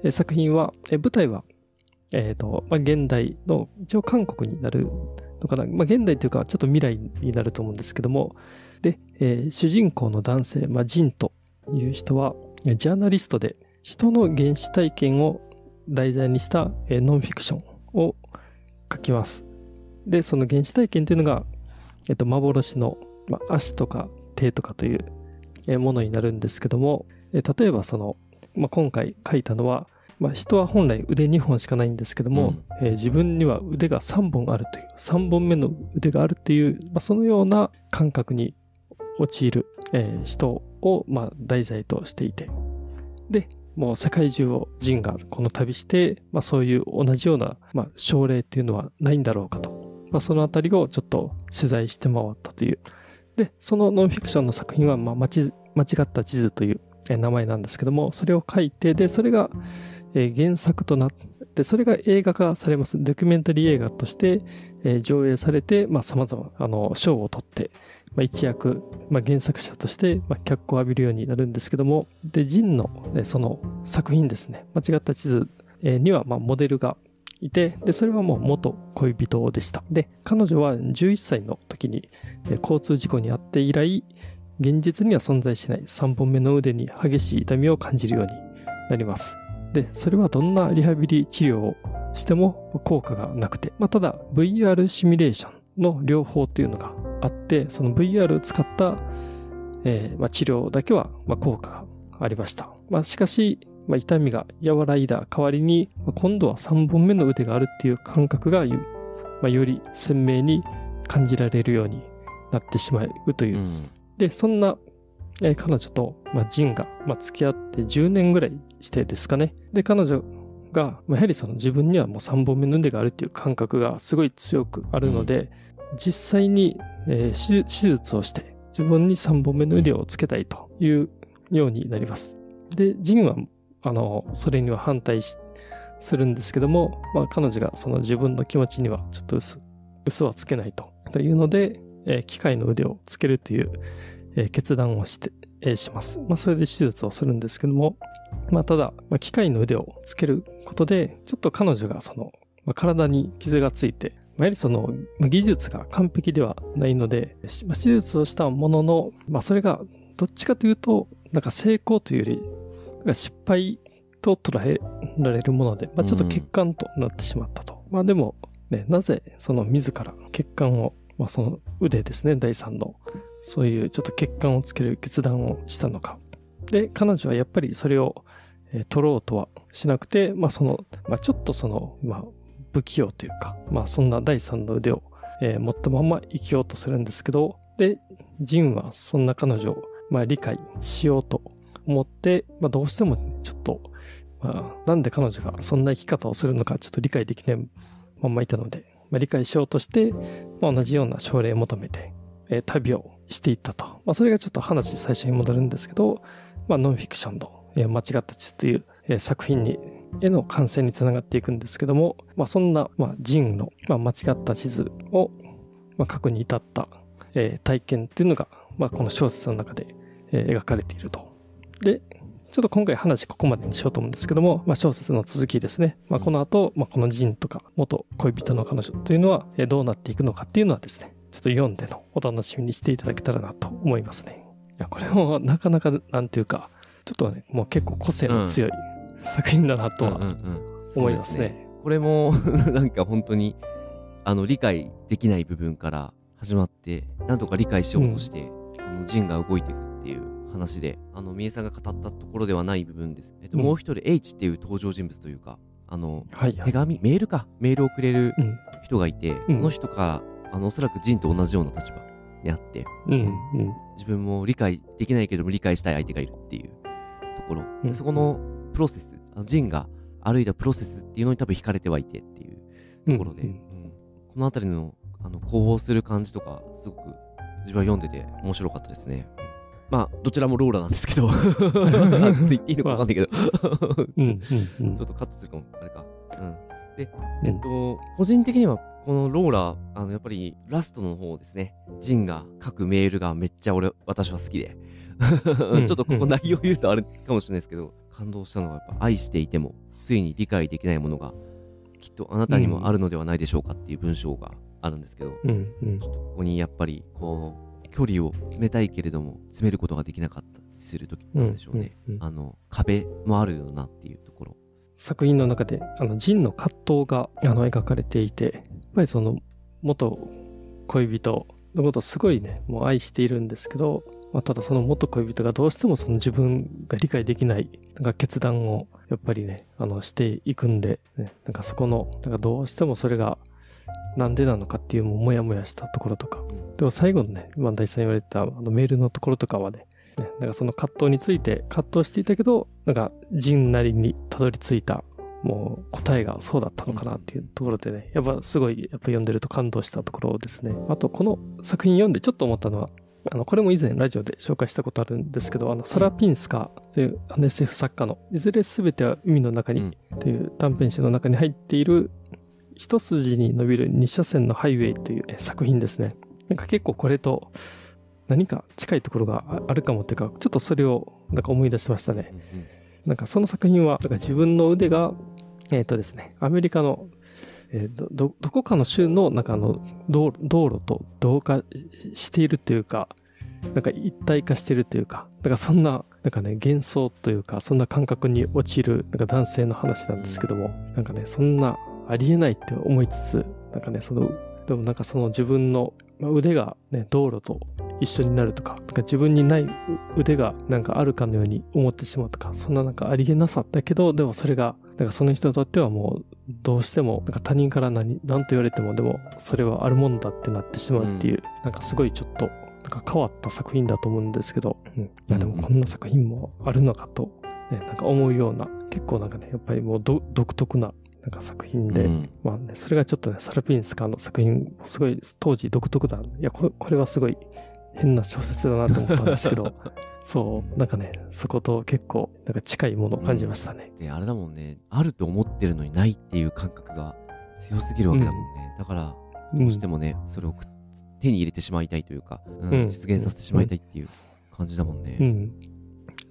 え作品は、えー舞台は、えっ、と、まあ、現代の、一応韓国になるのかな。まあ、現代というか、ちょっと未来になると思うんですけども、で、えー主人公の男性、まあ、ジンという人は、ジャーナリストで、人の原始体験を題材にした、えーノンフィクションを書きます。で、その原始体験というのが、えっと、幻の、まあ、足とか手とかというえーものになるんですけども、えー例えばその、まあ、今回書いたのは、まあ、人は本来腕2本しかないんですけども、うんえー自分には腕が3本あるという、3本目の腕があるという、まあ、そのような感覚に陥る、えー人を、まあ、題材としていて、で、もう世界中をジンがこの旅して、まあ、そういう同じような、まあ、症例っていうのはないんだろうかと。まあ、そのあたりをちょっと取材して回ったという。で、そのノンフィクションの作品は、まあ、間違った地図という名前なんですけども、それを書いて、で、それが原作となって、それが映画化されます。ドキュメンタリー映画として上映されて、まあ、様々、あの、賞を取って、まあ、一躍、まあ、原作者として、まあ、脚光を浴びるようになるんですけども、で、ジンの、その作品ですね、間違った地図には、まあ、モデルがいて、で、それはもう元恋人でした。で、彼女は11歳の時に交通事故に遭って以来、現実には存在しない3本目の腕に激しい痛みを感じるようになります。で、それはどんなリハビリ治療をしても効果がなくて、まあ、ただ VR シミュレーションの療法というのがあって、その VR を使った、えー、まあ、治療だけは、ま、効果がありました。まあ、しかし、まあ、痛みが和らいだ代わりに、まあ、今度は3本目の腕があるっていう感覚が、まあ、より鮮明に感じられるようになってしまうという。うん、で、そんな、えー、彼女と、まあ、ジンが、まあ、付き合って10年ぐらいしてですかね。で、彼女が、まあ、やはりその自分にはもう3本目の腕があるっていう感覚がすごい強くあるので、うん、実際にえー、手術をして自分に3本目の腕をつけたいというようになります。で、ジンは、あの、それには反対するんですけども、まあ彼女がその自分の気持ちにはちょっと嘘、嘘はつけないと。というので、えー、機械の腕をつけるという、えー、決断をして、えー、します。まあそれで手術をするんですけども、まあただ、まあ、機械の腕をつけることで、ちょっと彼女がその、まあ、体に傷がついて、やはりその技術が完璧ではないので、手術をしたものの、まあそれがどっちかというと、なんか成功というより、失敗と捉えられるもので、まあちょっと欠陥となってしまったと。うん、まあでも、ね、なぜその自ら欠陥を、まあその腕ですね、第三の、そういうちょっと欠陥をつける決断をしたのか。で、彼女はやっぱりそれを、えー、取ろうとはしなくて、まあその、まあちょっとその、まあ不器用というか、まあそんな第三の腕を、えー、持ったまま生きようとするんですけど、で、ジンはそんな彼女を、まあ、理解しようと思って、まあどうしてもちょっと、まあなんで彼女がそんな生き方をするのかちょっと理解できないまんまいたので、まあ、理解しようとして、まあ、同じような症例を求めて、えー、旅をしていったと。まあそれがちょっと話最初に戻るんですけど、まあノンフィクションの、えー、間違った地という、えー、作品にへの感染につながっていくんですけども、まあ、そんな、まあ、ジンの、まあ、間違った地図を、まあ、書くに至った、えー、体験っていうのが、まあ、この小説の中で、えー、描かれていると。で、ちょっと今回話ここまでにしようと思うんですけども、まあ、小説の続きですね。まあ、この後、まあ、このジンとか元恋人の彼女というのはどうなっていくのかっていうのはですね、ちょっと読んでのお楽しみにしていただけたらなと思いますね。いや、これもなかなか、なんていうか、ちょっとね、もう結構個性の強い、作品だなとは思いますね。これも なんか本当にあの理解できない部分から始まってなんとか理解しようとして、うん、のジンが動いていく話であの三重さんが語ったところではない部分です。えっと、うん、もう一人 H っていう登場人物というかあの、はいはい、手紙メールか。メールをくれる人がいて、うん、その人があのおそらくジンと同じような立場にあって、うん、自分も理解できないけども理解したい相手がいるっていうところ、そこのプロセスあのジンが歩いたプロセスっていうのに多分惹かれてはいてっていうところで、うんうん、この辺りのあの広報する感じとかすごく自分は読んでて面白かったですね。まあどちらもローラなんですけど。言っていいのか分かんないけど。ちょっとカットするかもあれか。うん、で、えっと、個人的にはこのローラ、あの、やっぱりラストの方ですね、ジンが書くメールがめっちゃ俺、私は好きで、ちょっとここ内容言うとあれかもしれないですけど、感動したのはやっぱ愛していてもついに理解できないものがきっとあなたにもあるのではないでしょうかっていう文章があるんですけど、うんうん、ちょっとここにやっぱりこう距離を詰めたいけれども詰めることができなかったりする時なんでしょうね、うんうんうん、あの壁もあるよなっていうところ。作品の中であのジンの葛藤があの描かれていてやっぱりその元恋人のことをすごいねもう愛しているんですけどまあ、ただその元恋人がどうしてもその自分が理解できないなんか決断をやっぱりね、あのしていくんで、ね、なんかそこの、なんかどうしてもそれがなんでなのかっていうももやもやしたところとか、でも最後のね、今大さん言われたあのメールのところとかはね、ね、なんかその葛藤について葛藤していたけど、なんか人なりにたどり着いた、もう答えがそうだったのかなっていうところでね、やっぱすごい、やっぱ読んでると感動したところですね。あと、この作品読んでちょっと思ったのは、あの、これも以前ラジオで紹介したことあるんですけど、あの、サラ・ピンスカという SF 作家の、いずれ全ては海の中にという短編集の中に入っている、一筋に伸びる二車線のハイウェイという作品ですね。なんか結構これと何か近いところがあるかもっていうか、ちょっとそれをなんか思い出しましたね。なんかその作品は、なんか自分の腕が、えっ、とですね、アメリカの、えーど、ど、どこかの州の、なんかあの、道道路と同化しているというか、なんか一体化しているというか、なんかそんな、なんかね、幻想というか、そんな感覚に陥る、なんか男性の話なんですけども、なんかね、そんな、ありえないって思いつつ、なんかね、その、でもなんかその自分のまあ腕がね、道路と一緒になるとか、なんか自分にない腕がなんかあるかのように思ってしまうとか、そんななんかありえなさだけど、でもそれが、なんかその人にとってはもうどうしても、なんか他人から何、何と言われても、でもそれはあるもんだってなってしまうっていう、なんかすごいちょっと、なんか変わった作品だと思うんですけど、うん、いやでもこんな作品もあるのかと、ね、なんか思うような、結構なんかね、やっぱりもうど独特ななんか作品で、うんまあね、それがちょっとね、サラピンスカの作品、すごい当時独特だ。いや、これこれはすごい変な小説だなと思ったんですけど、そう、なんかね、そこと結構、なんか近いものを感じましたね。で、あれだもんね、あると思ってるのにないっていう感覚が強すぎるわけだもんね。だから、うんどうしてもね、それを手に入れてしまいたいというか、うんうん実現させてしまいたいっていう感じだもんね。うん。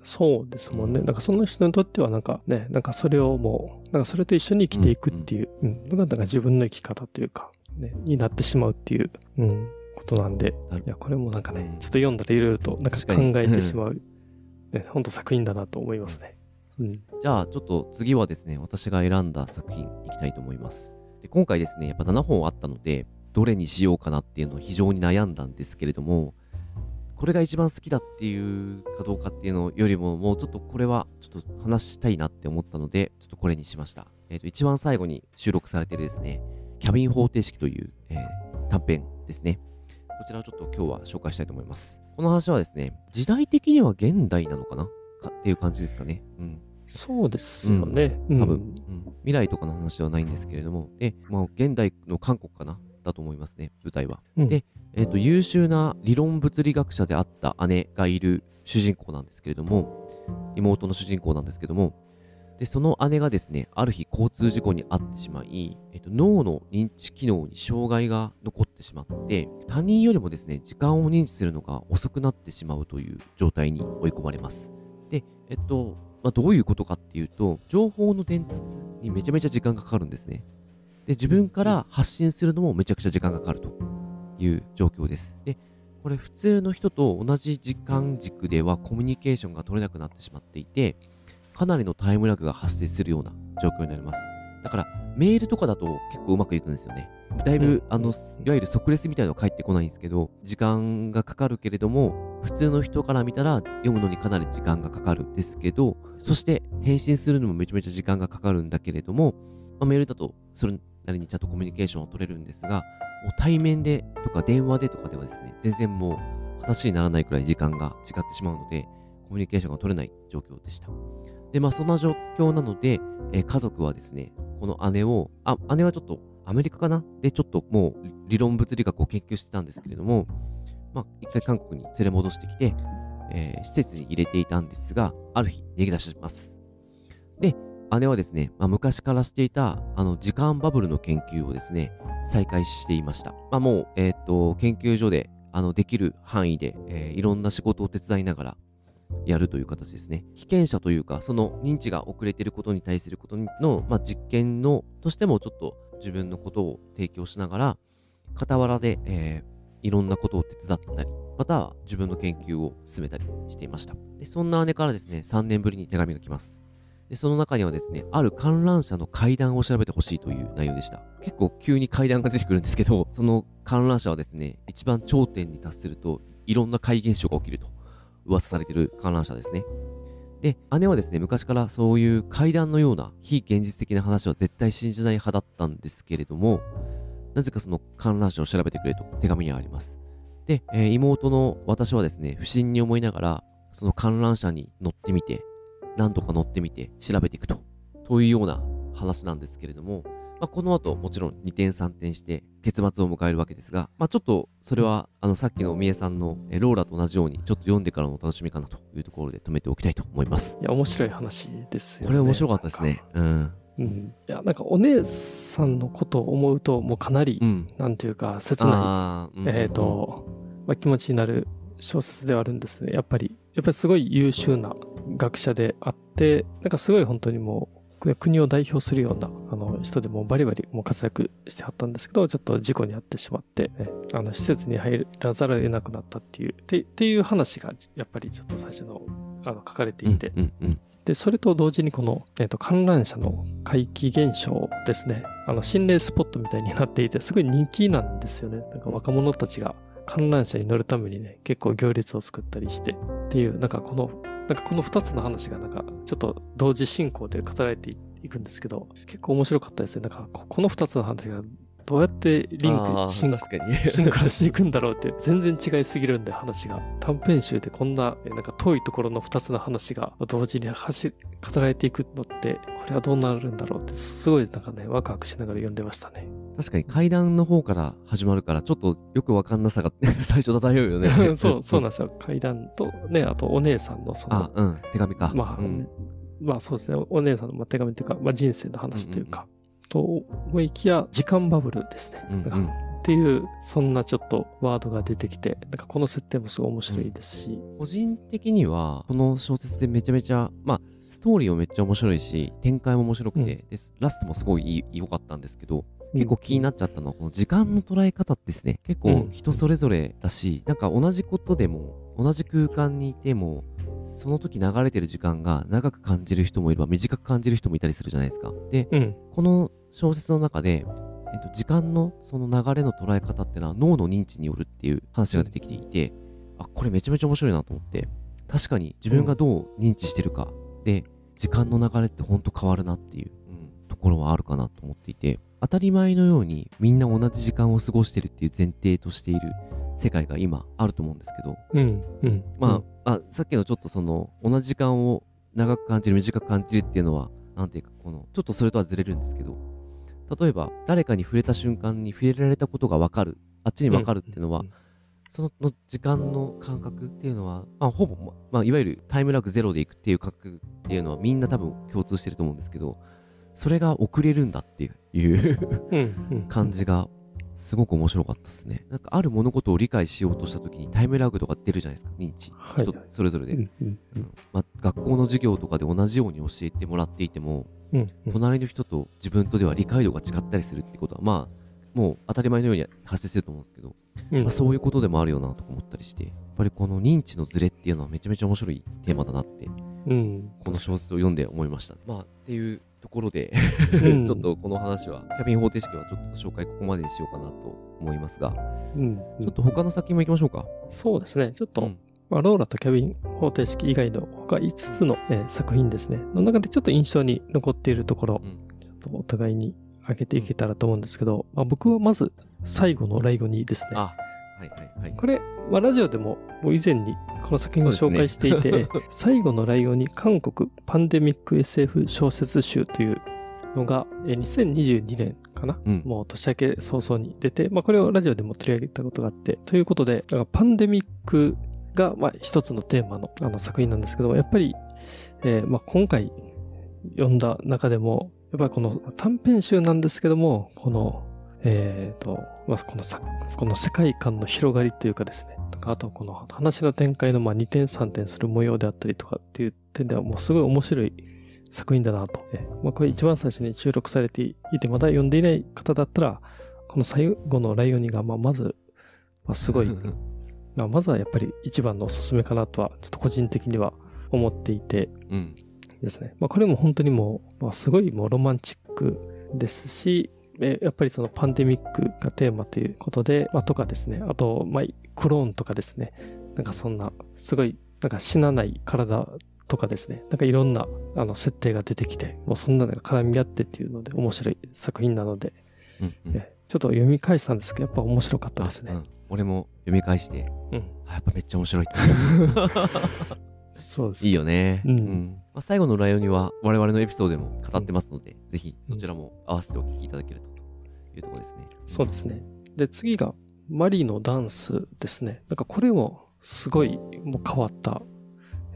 そうですもんね。なんかその人にとってはなんかね、なんかそれをもう、なんかそれと一緒に生きていくっていう、うん、のがなんか自分の生き方というか、ね、になってしまうっていう、うん、ことなんで、いや、これもなんかね、うんちょっと読んだらいろいろとなんか考えてしまう、ね、ほんと作品だなと思いますね。うん。じゃあ、ちょっと次はですね、私が選んだ作品いきたいと思います。で今回ですね、やっぱ7本あったので、どれにしようかなっていうのを非常に悩んだんですけれども、これが一番好きだっていうかどうかっていうのよりも、もうちょっとこれはちょっと話したいなって思ったので、ちょっとこれにしました。えっ、と、一番最後に収録されているですね、キャビン方程式という、えー短編ですね。こちらをちょっと今日は紹介したいと思います。この話はですね、時代的には現代なのかな？かっていう感じですかね。うん。そうですよね。うん多分、うん未来とかの話ではないんですけれども、で、まあ、現代の韓国かな？だと思いますね、舞台は。うんで、えっ、と、優秀な理論物理学者であった姉がいる主人公なんですけれども、妹の主人公なんですけども、で、その姉がですね、ある日交通事故に遭ってしまい、えっ、と、脳の認知機能に障害が残ってしまって、他人よりもですね、時間を認知するのが遅くなってしまうという状態に追い込まれます。で、えっと、まあ、どういうことかっていうと、情報の伝達にめちゃめちゃ時間がかかるんですね。で、自分から発信するのもめちゃくちゃ時間がかかるという状況です。で、これ普通の人と同じ時間軸ではコミュニケーションが取れなくなってしまっていて、かなりのタイムラグが発生するような状況になります。だから、メールとかだと結構うまくいくんですよね。だいぶ、うんあの、いわゆる即レスみたいなの返ってこないんですけど、時間がかかるけれども、普通の人から見たら読むのにかなり時間がかかるんですけど、そして返信するのもめちゃめちゃ時間がかかるんだけれども、まあ、メールだとそれなりにちゃんとコミュニケーションを取れるんですが、もう対面でとか電話でとかではですね、全然もう話にならないくらい時間が違ってしまうので、コミュニケーションが取れない状況でした。で、まあそんな状況なので、え家族はですね、この姉を、あ、姉はちょっとアメリカかな？で、ちょっともう理論物理学を研究してたんですけれども、まあ一回韓国に連れ戻してきて、えー施設に入れていたんですが、ある日逃げ出します。で、姉はですね、まあ、昔からしていたあの時間バブルの研究をですね、再開していました。まあ、もう、えっ、と、研究所であのできる範囲で、えーいろんな仕事を手伝いながらやるという形ですね。被験者というか、その認知が遅れていることに対することの、まあ、実験のとしてもちょっと自分のことを提供しながら、傍らで、えーいろんなことを手伝ったり、または自分の研究を進めたりしていました。でそんな姉からですね、3年ぶりに手紙が来ます。でその中にはですね、ある観覧車の階段を調べてほしいという内容でした。結構急に階段が出てくるんですけど、その観覧車はですね、一番頂点に達すると、いろんな怪現象が起きると噂されてる観覧車ですね。で、姉はですね、昔からそういう階段のような非現実的な話は絶対信じない派だったんですけれども、なぜかその観覧車を調べてくれと手紙にはあります。で、えー妹の私はですね、不審に思いながら、その観覧車に乗ってみて、何度か乗ってみて調べていくと、というような話なんですけれども、まあ、この後もちろん2点3点して結末を迎えるわけですが、まあ、ちょっとそれはあのさっきの三重さんのえローラと同じようにちょっと読んでからのお楽しみかなというところで止めておきたいと思います。いや、面白い話ですよね。これ面白かったですね。うん。うん。いや、なんかお姉さんのことを思うと、もうかなり、うん。なんていうか、切ない、うんえっ、と、まあ、気持ちになる小説ではあるんですね。やっぱり、やっぱりすごい優秀な学者であって、なんかすごい本当にもう、国を代表するようなあの人でもうバリバリもう活躍してはったんですけど、ちょっと事故に遭ってしまって、ねあの施設に入らざるを得なくなったっていう、ってっていう話がやっぱりちょっと最初のあの書かれていて、で、それと同時にこの、えっ、と、観覧車の怪奇現象ですね。あの、心霊スポットみたいになっていて、すごい人気なんですよね。なんか若者たちが観覧車に乗るためにね、結構行列を作ったりして、っていう、なんかこの、なんかこの二つの話がなんか、ちょっと同時進行で語られていくんですけど、結構面白かったですね。なんか、ここの二つの話がどうやってリンク、シン確かに。シンクロしていくんだろうって全然違いすぎるんで話が短編集でこんなえなんか遠いところの2つの話が同時に走り語られていくのってこれはどうなるんだろうってすごいなんかねワクワクしながら読んでましたね確かに階段の方から始まるから、ちょっとよくわかんなさが 最初漂うよね。そうそうなんですよ。階段とねあとお姉さんのそのあ、うん。手紙か。まあ、うん。まあそうですね。お姉さんのまあ手紙というか、まあ、人生の話というか、と思いきや時間バブルですね、うんうん。っていうそんなちょっとワードが出てきてなんかこの設定もすごい面白いですし、個人的には、この小説でめちゃめちゃ、まあ、ストーリーもめっちゃ面白いし、展開も面白くて、うん。でラストもすごいいい良かったんですけど、結構気になっちゃったのは、この時間の捉え方ですね。結構人それぞれだし、なんか同じことでも、同じ空間にいても、その時流れてる時間が長く感じる人もいれば短く感じる人もいたりするじゃないですか。で、うんこの小説の中で、えっと、時間のその流れの捉え方ってのは脳の認知によるっていう話が出てきていて、あ、これめちゃめちゃ面白いなと思って、確かに自分がどう認知してるかで、時間の流れってほんと変わるなっていう、うんところはあるかなと思っていて、当たり前のようにみんな同じ時間を過ごしてるっていう前提としている世界が今あると思うんですけど、うんうんまあ、あ、さっきのちょっとその、同じ時間を長く感じる、短く感じるっていうのは、なんていうか、この、ちょっとそれとはずれるんですけど、例えば、誰かに触れた瞬間に触れられたことがわかる、あっちにわかるっていうのは、うんそのの時間の感覚っていうのは、まあ、ほぼ、ままあ、いわゆるタイムラグゼロでいくっていう感覚っていうのはみんな多分共通してると思うんですけど、それが遅れるんだっていう感じがすごく面白かったですね。なんかある物事を理解しようとした時にタイムラグとか出るじゃないですか、認知。はい人それぞれで。うんうんうんまあ、学校の授業とかで同じように教えてもらっていても、うんうん隣の人と自分とでは理解度が違ったりするってことは、まあ、もう当たり前のように発生すると思うんですけど、うんまあ、そういうことでもあるよなとか思ったりして、やっぱりこの認知のズレっていうのはめちゃめちゃ面白いテーマだなって、うんこの小説を読んで思いました。まあ、っていうところで、うん。ちょっとこの話は、キャビン方程式はちょっと紹介ここまでにしようかなと思いますが、うん。ちょっと他の先も行きましょうか。そうですね。ちょっと、うん。まあ、ローラとキャビン方程式以外の他5つの、えー作品ですね。の中でちょっと印象に残っているところ、うん。ちょっとお互いに挙げていけたらと思うんですけど、まあ、僕はまず最後のライゴニですね。あ、はいはいはい。これ、まあ、ラジオでももう以前にこの作品を紹介していて、最後のライオンに韓国パンデミック SF 小説集というのがえー2022年かな、うんもう年明け早々に出て、まあ、これをラジオでも取り上げたことがあってということでパンデミックがまあ一つのテーマのあの作品なんですけどもやっぱり、えーまあ、今回読んだ中でもやっぱりこの短編集なんですけどもこのえーとまあ、このさこの世界観の広がりというかですねとかあとこの話の展開のまあ2点3点する模様であったりとかっていう点ではもうすごい面白い作品だなと。えまあ、これ一番最初に収録されていてまだ読んでいない方だったらこの最後のライオニがまあまず、まあ、すごい まあ、まずはやっぱり一番のおすすめかなとはちょっと個人的には思っていてうん。ですね。まあ、これも本当にもう、まあ、すごいもうロマンチックですし、えやっぱりそのパンデミックがテーマということで、まあ、とかですね、あと、まあ、クローンとかですね、なんかそんな、すごい、なんか死なない体とかですね、なんかいろんなあの設定が出てきて、もうそんなのが絡み合ってっていうので面白い作品なので、うんうんえちょっと読み返したんですけど、やっぱ面白かったですねあう。ん俺も読み返して、うん。あやっぱめっちゃ面白いって。そうです。いいよね。うんまあ、最後のライオンには我々のエピソードでも語ってますので、ぜひそちらも合わせてお聞きいただけるとというところですね。そうですね。で、次が、マリのダンスですね。なんかこれもすごいもう変わった、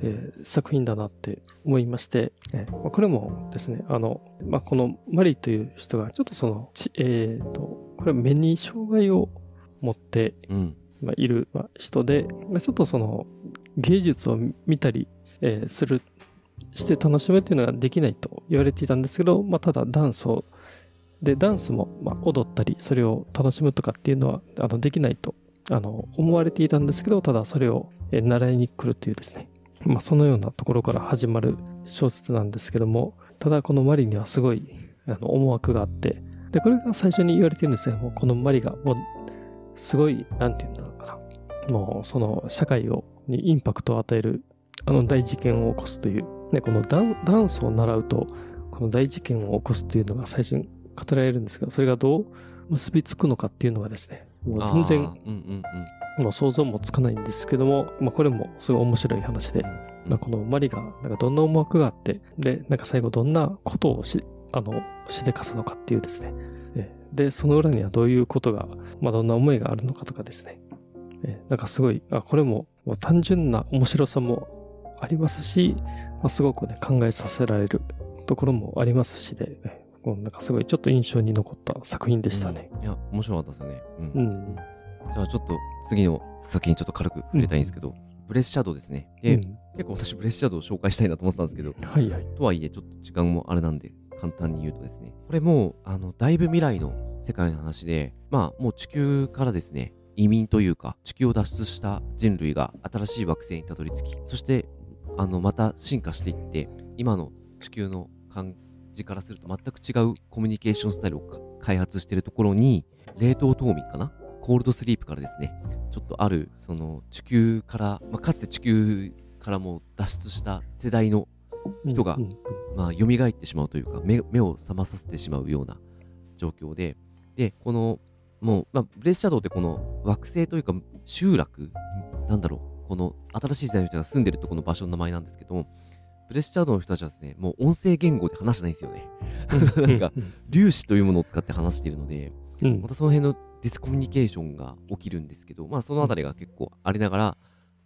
えー作品だなって思いまして、えーまあこれもですね、あの、まあ、このマリという人がちょっとその、ちえーと、これは目に障害を持ってうん。まあ、いるまあ人で、まあちょっとその芸術を見たり、えーする、して楽しむっていうのができないと言われていたんですけど、まあ、ただダンスを、で、ダンスもまあ踊ったり、それを楽しむとかっていうのはあのできないとあの思われていたんですけど、ただそれをえー習いに来るというですね、まあ、そのようなところから始まる小説なんですけども、ただこのマリにはすごいあの思惑があって、で、これが最初に言われてるんですけども、このマリがもうすごい、なんて言うんだろうかな。もう、その、社会を、にインパクトを与える、あの大事件を起こすという。で、このダンダンスを習うと、この大事件を起こすというのが最初に語られるんですけど、それがどう結びつくのかっていうのがですね、もう全然、うんうんもう想像もつかないんですけども、まあこれもすごい面白い話で、うん。まあ、このマリが、なんかどんな思惑があって、で、なんか最後どんなことをし、あの、しでかすのかっていうですね。えで、その裏にはどういうことが、まあ、どんな思いがあるのかとかですね。えなんかすごい、あ、これも、もう単純な面白さもありますし、まあ、すごくね、考えさせられるところもありますしで、えこうなんかすごいちょっと印象に残った作品でしたね。うんいや、面白かったですよね。うん。うん。じゃあちょっと次の作品ちょっと軽く触れたいんですけど、ブレスシャドウですね。で、うん結構私ブレスシャドウを紹介したいなと思ってたんですけど、はいはい。とはいえちょっと時間もあれなんで簡単に言うとですねこれもうあのだいぶ未来の世界の話でまあもう地球からですね移民というか地球を脱出した人類が新しい惑星にたどり着きそしてあのまた進化していって今の地球の感じからすると全く違うコミュニケーションスタイルをか開発しているところに冷凍冬眠かな？コールドスリープからですね。ちょっとあるその地球から、まあ、かつて地球からもう脱出した世代の人がまあ、蘇ってしまうというか目目を覚まさせてしまうような状況ででこのもう、まあ、ブレスシャドウってこの惑星というか集落なんだろうこの新しい世代の人が住んでるところの場所の名前なんですけどもブレスシャドウの人たちはですねもう音声言語で話してないんですよね。なんかうん粒子というものを使って話しているのでうん。またその辺のディスコミュニケーションが起きるんですけど、まあ、そのあたりが結構ありながら、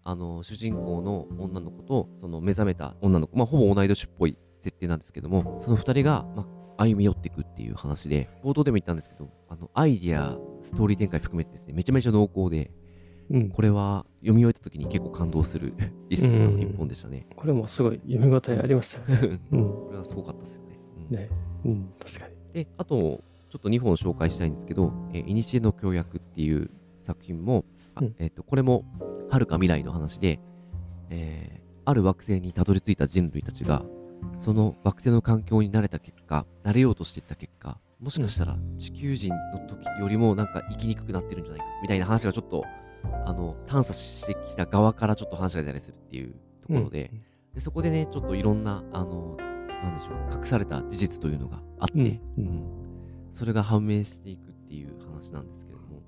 あの主人公の女の子とその目覚めた女の子、まあ、ほぼ同い年っぽい設定なんですけどもその2人が、まあ、歩み寄っていくっていう話で冒頭でも言ったんですけどあのアイディアストーリー展開含めてですねめちゃめちゃ濃厚でうんこれは読み終えた時に結構感動するリストの一本でしたね。これもすごい読み応えありましたよね。うん。これはすごかったですよね。うんね。うん、確かに。で、あと、ちょっと2本紹介したいんですけど、えー、いにしえの協約っていう作品も、あうんえっ、と、これも、はるか未来の話で、えーある惑星にたどり着いた人類たちが、その惑星の環境に慣れた結果、慣れようとしていった結果、もしかしたら地球人の時よりもなんか生きにくくなってるんじゃないか、みたいな話がちょっと、あの、探査してきた側からちょっと話が出たりするっていうところで、でそこでね、ちょっといろんな、あの、なんでしょう、隠された事実というのがあって、うんうん。うん。それが判明していくっていう話なんですけれども、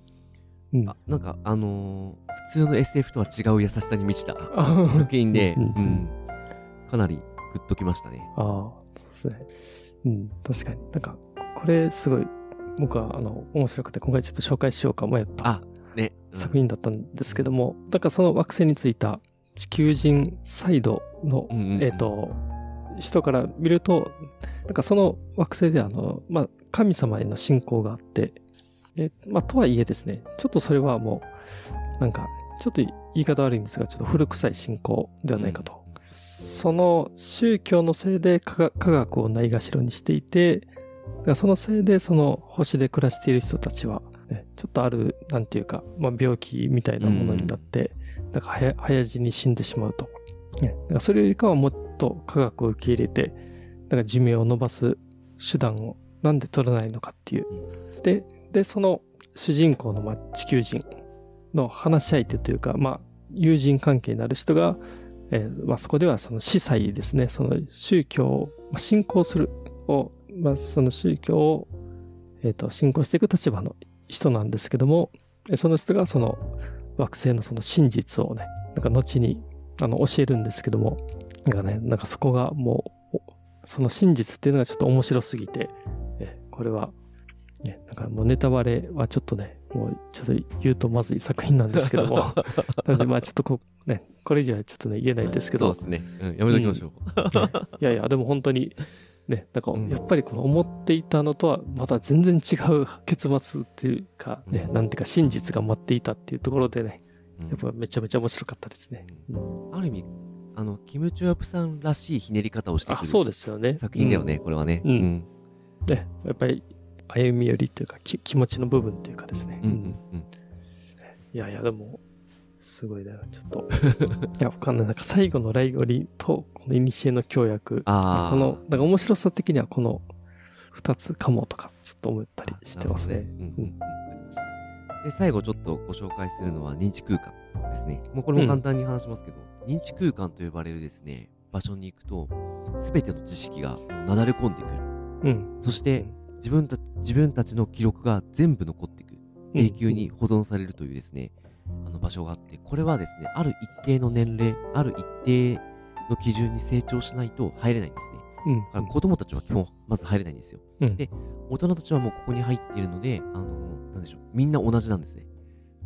うん。あなんか、あのー普通の SF とは違う優しさに満ちたあ作品で、うん。うん。かなりグッときましたね。ああ、そうですね。うん、確かに。なんか、これすごい、僕は、あの、面白くて、今回ちょっと紹介しようか迷ったあ、ね。うん作品だったんですけども、だからその惑星についた地球人サイドの、うんうんうんえっ、と、人から見ると、なんかその惑星であの、まあ、神様への信仰があって、で、まあ、とはいえですね、ちょっとそれはもう、なんか、ちょっと言い方悪いんですが、ちょっと古臭い信仰ではないかと。その宗教のせいで科学をないがしろにしていて、そのせいでその星で暮らしている人たちは、ねちょっとある、なんていうか、まあ、病気みたいなものになって、なんか早早死に死んでしまうと。ねそれよりかはもっと科学を受け入れて、だから寿命を伸ばす手段をなんで取らないのかっていう。で、で、その主人公のまあ地球人の話し相手というか、まあ、友人関係になる人が、えーまあ、そこではその司祭ですね、その宗教を、まあ、信仰するを、まあ、その宗教を、えーと信仰していく立場の人なんですけども、その人がその惑星のその真実をね、なんか後にあの教えるんですけどもなんかねなんかそこがもうその真実っていうのがちょっと面白すぎてえこれは、ね、なんかもうネタバレはちょっとねもうちょっと言うとまずい作品なんですけども なのでまあちょっとこうねこれ以上はちょっとね言えないんですけどそうですね。うん、やめときましょう。いやいやでも本当にねなんかうんやっぱりこの思っていたのとはまた全然違う結末っていうかね、うんなんていうか真実が待っていたっていうところでねうんやっぱめちゃめちゃ面白かったですね。ある意味、あの、キム・チョヨプさんらしいひねり方をしてくるあそうですよね。作品だよね、これはね。うんうん。うん。ねやっぱり歩み寄りっていうかき気持ちの部分っていうかですね。うんうんうん。いやいやでもすごいなちょっと いやわかんないなんか最後のライオリとこの古の協約ああ。このなんか面白さ的にはこの2つかもとかちょっと思ったりあしてますね。なるほどうんうんで、最後ちょっとご紹介するのは認知空間ですね。もうこれも簡単に話しますけど、認知空間と呼ばれるですね、場所に行くと、すべての知識がなだれ込んでくる。うん。そして、自分た自分たちの記録が全部残っていく。永久に保存されるというですね、あの場所があって、これはですね、ある一定の年齢、ある一定の基準に成長しないと入れないんですね。うん。だから子供たちは基本まず入れないんですよ。うんで大人たちはもうここに入っているので、あのなんでしょう、みんな同じなんですね。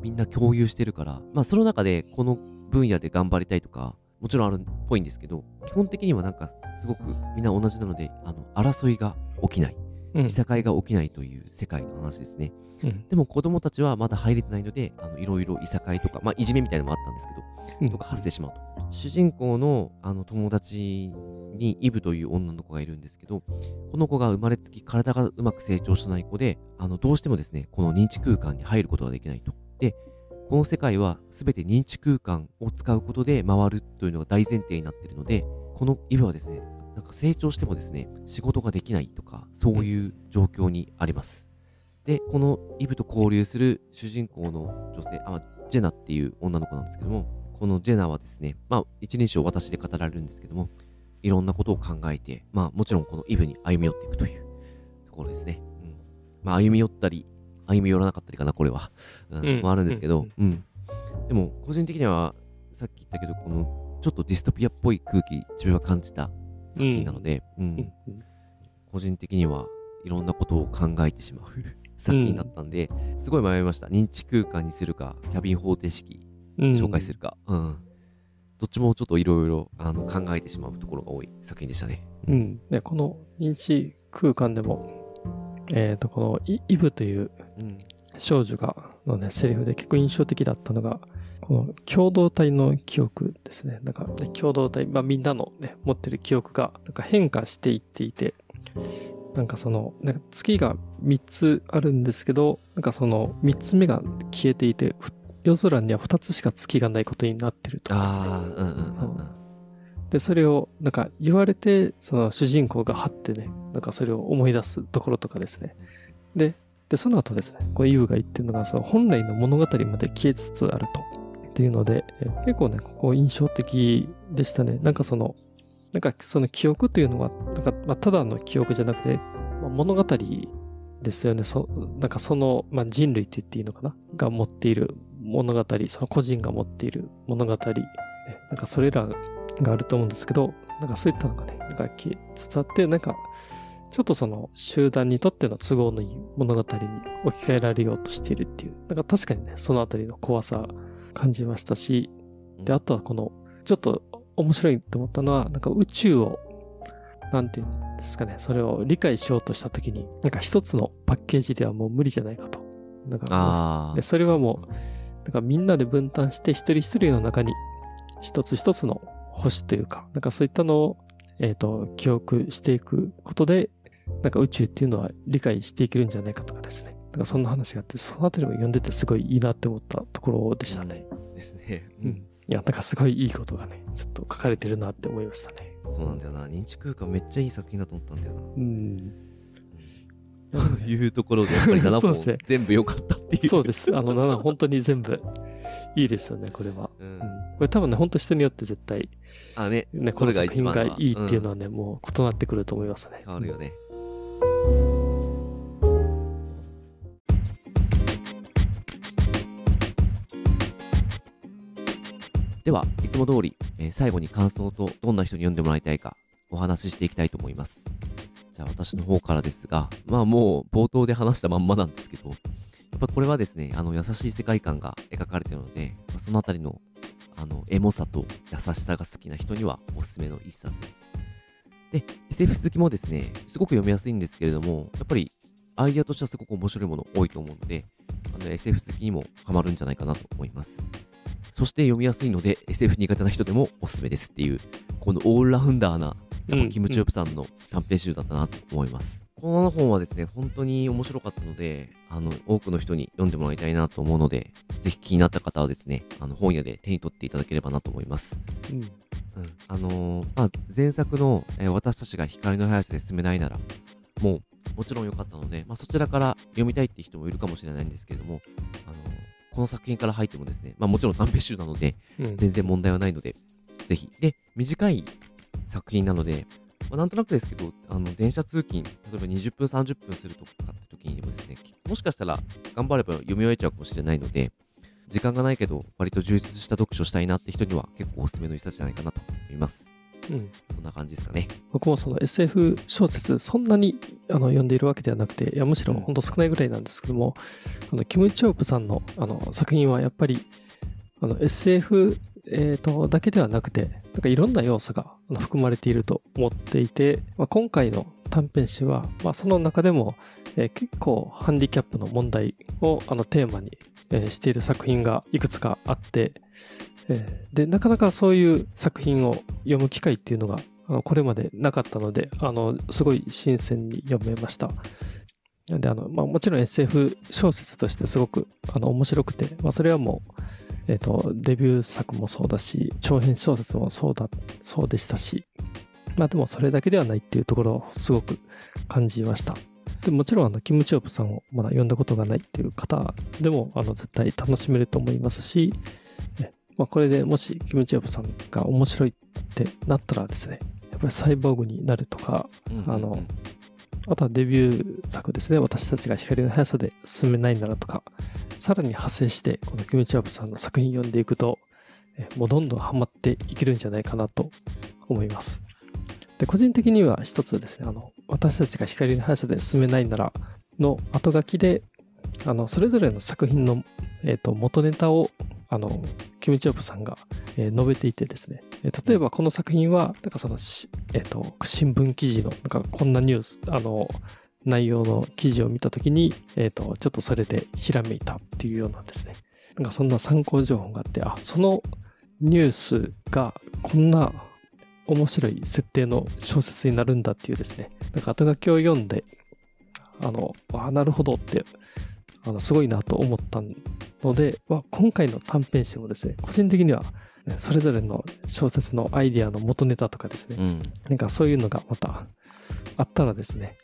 みんな共有してるから、まあその中でこの分野で頑張りたいとか、もちろんあるっぽいんですけど、基本的にはなんかすごくみんな同じなので、あの争いが起きない、うんいさかいが起きないという世界の話ですね。うんでも子供たちはまだ入れてないので、あのいろいろいさかいとか、まあいじめみたいなのもあったんですけど、うんとか発生しまうと。主人公のあの友達にイブという女の子がいるんですけど、この子が生まれつき体がうまく成長しない子で、あのどうしてもですね、この認知空間に入ることができないと。で、この世界は全て認知空間を使うことで回るというのが大前提になっているので、このイブはですね、なんか成長してもですね、仕事ができないとか、そういう状況にあります。で、このイブと交流する主人公の女性、あ、ジェナっていう女の子なんですけども、このジェナはですね、まあ、一人称私で語られるんですけども、いろんなことを考えて、まあ、もちろんこのイブに歩み寄っていくという ところですね。うん。まあ、歩み寄ったり、歩み寄らなかったりかな、これは。うん、うんもあるんですけど、ううん。でも、個人的には、さっき言ったけど、この、ちょっとディストピアっぽい空気、自分は感じた作品なので、うん。うん個人的にはいろんなことを考えてしまう 作品だったんで、すごい迷いました。認知空間にするか、キャビン方程式うん紹介するか。うん。どっちもちょっといろいろ考えてしまうところが多い作品でしたね。うん。で、この認知空間でも、えっ、と、このイイブといううん。少女が、のね、セリフで結構印象的だったのが、この共同体の記憶ですね。なんか、ね、共同体、まあみんなのね、持ってる記憶が、なんか変化していっていて、なんかその、なんか月が3つあるんですけど、なんかその3つ目が消えていて、ふ夜空には2つしか月がないことになってるとかですね。ああ、うんうんうんうん。で、それを、なんか言われて、その主人公がはってね、なんかそれを思い出すところとかですね。で、で、その後ですね、こう、イブが言ってるのが、その本来の物語まで消えつつあると。っていうので、結構ね、ここ印象的でしたね。なんかその、なんかその記憶というのは、なんか、まあ、ただの記憶じゃなくて、まあ物語ですよね。そなんかその、まあ、人類って言っていいのかな？が持っている物語、その個人が持っている物語、ね、なんかそれらがあると思うんですけど、なんかそういったのがね、なんか消えつつあって、なんか、ちょっとその集団にとっての都合のいい物語に置き換えられようとしているっていう、なんか確かにね、そのあたりの怖さ感じましたし、で、あとはこの、ちょっと面白いと思ったのは、なんか宇宙を、なんていうんですかね、それを理解しようとしたときに、なんか一つのパッケージではもう無理じゃないかと。なんか。でそれはもう、なんかみんなで分担して一人一人の中に一つ一つの星というか、なんかそういったのを、えっ、と、記憶していくことで、なんか宇宙っていうのは理解していけるんじゃないかとかですね。なんかそんな話があって、そのあたりも読んでてすごいいいなって思ったところでしたね。ですね。うん。いや、なんかすごいいいことがね、ちょっと書かれてるなって思いましたね。そうなんだよな。認知空間めっちゃいい作品だと思ったんだよな。うん。というところで、やっぱり7 そうですね本全部良かったっていう。そうです。あの、7本当に全部いいですよね、これは。うんうん。これ多分ね、本当人によって絶対あね、ね、ここの作品れがいいっていうのはね、もう異なってくると思いますね。変わるよね。では、いつも通り、えー最後に感想とどんな人に読んでもらいたいかお話ししていきたいと思います。じゃあ私の方からですが、まあもう冒頭で話したまんまなんですけど、やっぱこれはですね、あの優しい世界観が描かれているので、まあそのあたりのあのエモさと優しさが好きな人にはおすすめの一冊です。で、SF 好きもですね、すごく読みやすいんですけれども、やっぱりアイデアとしてはすごく面白いもの多いと思うので、の SF 好きにもハマるんじゃないかなと思います。そして読みやすいので SF 苦手な人でもおすすめですっていう、このオールラウンダーな、やっぱキム・チョープさんの短編集だったなと思います。この本はですね、本当に面白かったので、あの、多くの人に読んでもらいたいなと思うので、ぜひ気になった方はですね、あの、本屋で手に取っていただければなと思います。うんうん、あのーまあ、前作の、えー私たちが光の速さで進めないなら、もう、もちろん良かったので、まあ、そちらから読みたいって人もいるかもしれないんですけれども、あのーこの作品から入ってもですね、まあ、もちろん短編集なので、うん全然問題はないので、ぜひ。で、短い作品なので、まあ、なんとなくですけど、あの、電車通勤、例えば20分、30分するとかって時にでもですね、もしかしたら頑張れば読み終えちゃうかもしれないので、時間がないけど、割と充実した読書したいなって人には結構おすすめの一冊じゃないかなと思います。うん。そんな感じですかね。僕もその SF 小説そんなにあの読んでいるわけではなくていやむしろうん。ほんと少ないぐらいなんですけども、あのキム・チョープさんのあの作品はやっぱりあの SF、えーとだけではなくてなんかいろんな要素が含まれていると思っていて、まあ、今回の短編集は、まあ、その中でも、えー結構ハンディキャップの問題をあのテーマに、えーしている作品がいくつかあって、えーでなかなかそういう作品を読む機会っていうのがあのこれまでなかったのであのすごい新鮮に読めました。であの、まあ、もちろん SF 小説としてすごくあの面白くて、まあ、それはもう、えー、とデビュー作もそうだし長編小説もそうだそうでしたしまあでもそれだけではないっていうところをすごく感じました。でもちろんあのキム・チョープさんをまだ読んだことがないっていう方でもあの絶対楽しめると思いますし、まあ、これでもしキム・チョープさんが面白いってなったらですねやっぱりサイボーグになるとかあのあとはデビュー作ですね。私たちが光の速さで進めないならとかさらに派生してこのキム・チョープさんの作品読んでいくとえもうどんどんハマっていけるんじゃないかなと思います。で個人的には一つですねあの私たちが光の速さで進めないならの後書きであのそれぞれの作品の、えーと元ネタをあのキム・チョープさんが、えー述べていてですね。例えばこの作品はなんかその、えー、と新聞記事のなんかこんなニュースあの内容の記事を見た時に、えー、とちょっとそれでひらめいたっていうようなですね。なんかそんな参考情報があってあそのニュースがこんな面白い設定の小説になるんだっていうですね。なんか後書きを読んであのあなるほどってあのすごいなと思ったので、まあ、今回の短編集もですね個人的にはねそれぞれの小説のアイディアの元ネタとかですね、うん。なんかそういうのがまたあったらですね、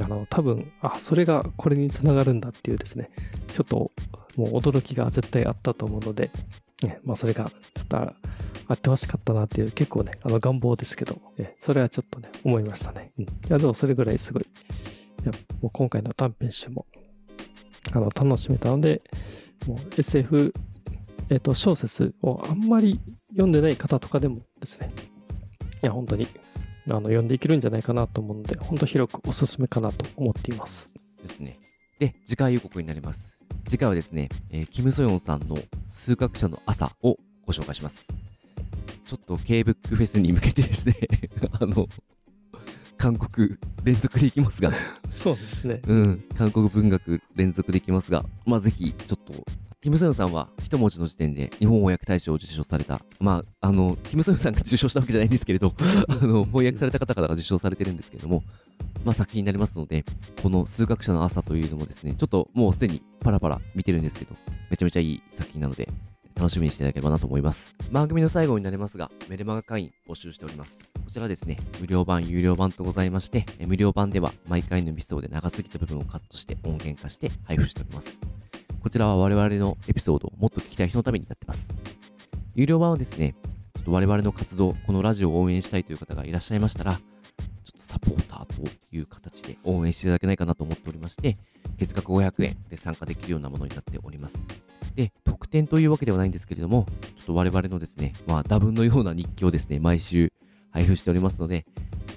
あの、多分、あ、それがこれにつながるんだっていうですね、ちょっともう驚きが絶対あったと思うので、ね、まあそれがちょっとああってほしかったなっていう結構ね、あの願望ですけど、ね、それはちょっとね、思いましたね。うん。いや、でもそれぐらいすごい、いや、もう今回の短編集も、あの、楽しめたので、もう SF、えっ、と、小説をあんまり読んでない方とかでもですね、いや、本当に、あの、読んでいけるんじゃないかなと思うので、本当広くおすすめかなと思っています。ですね。で、次回予告になります。次回はですね、えーキム・ソヨンさんの数学者の朝をご紹介します。ちょっと K-BOOK フェスに向けてですね、あの、韓国連続でいきますが、そうですね。うん、韓国文学連続できますが、まあぜひ、ちょっと、キム・ソヨンさんは一文字の時点で日本翻訳大賞を受賞された、まあ、あの、キム・ソヨンさんが受賞したわけじゃないんですけれど、あの、翻訳された方々が受賞されてるんですけれども、まあ作品になりますので、この数学者の朝というのもですね、ちょっともうすでにパラパラ見てるんですけど、めちゃめちゃいい作品なので、楽しみにしていただければなと思います。番組の最後になりますが、メルマガ会員募集しております。こちらですね、無料版、有料版とございまして、え無料版では毎回のエピソードで長すぎた部分をカットして音源化して配布しております。こちらは我々のエピソードをもっと聞きたい人のためになってます。有料版はですね、ちょっと我々の活動、このラジオを応援したいという方がいらっしゃいましたら、ちょっとサポーターという形で応援していただけないかなと思っておりまして、月額500円で参加できるようなものになっております。で、特典というわけではないんですけれども、ちょっと我々のですね、まあ、打分のような日記をですね、毎週配布しておりますので、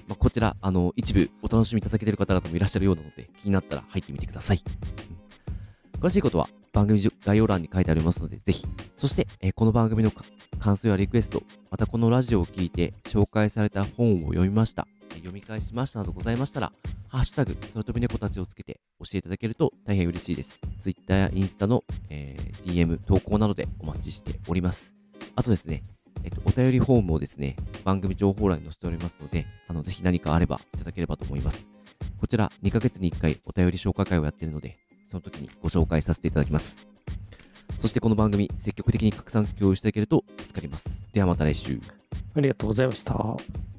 まあ、こちら、あの、一部お楽しみいただけている方々もいらっしゃるようなので、気になったら入ってみてください。うん、詳しいことは番組概要欄に書いてありますので、ぜひ。そして、え、この番組の感想やリクエスト、またこのラジオを聞いて紹介された本を読みました、読み返しましたなどございましたら、ハッシュタグ、空飛び猫たちをつけて教えていただけると大変嬉しいです。Twitter やインスタの、えー、DM、投稿などでお待ちしております。あとですね、えっと、お便りフォームをですね、番組情報欄に載せておりますので、あの、ぜひ何かあればいただければと思います。こちら、2ヶ月に1回お便り紹介会をやっているので、その時にご紹介させていただきます。そしてこの番組、積極的に拡散共有していただけると助かります。ではまた来週。ありがとうございました。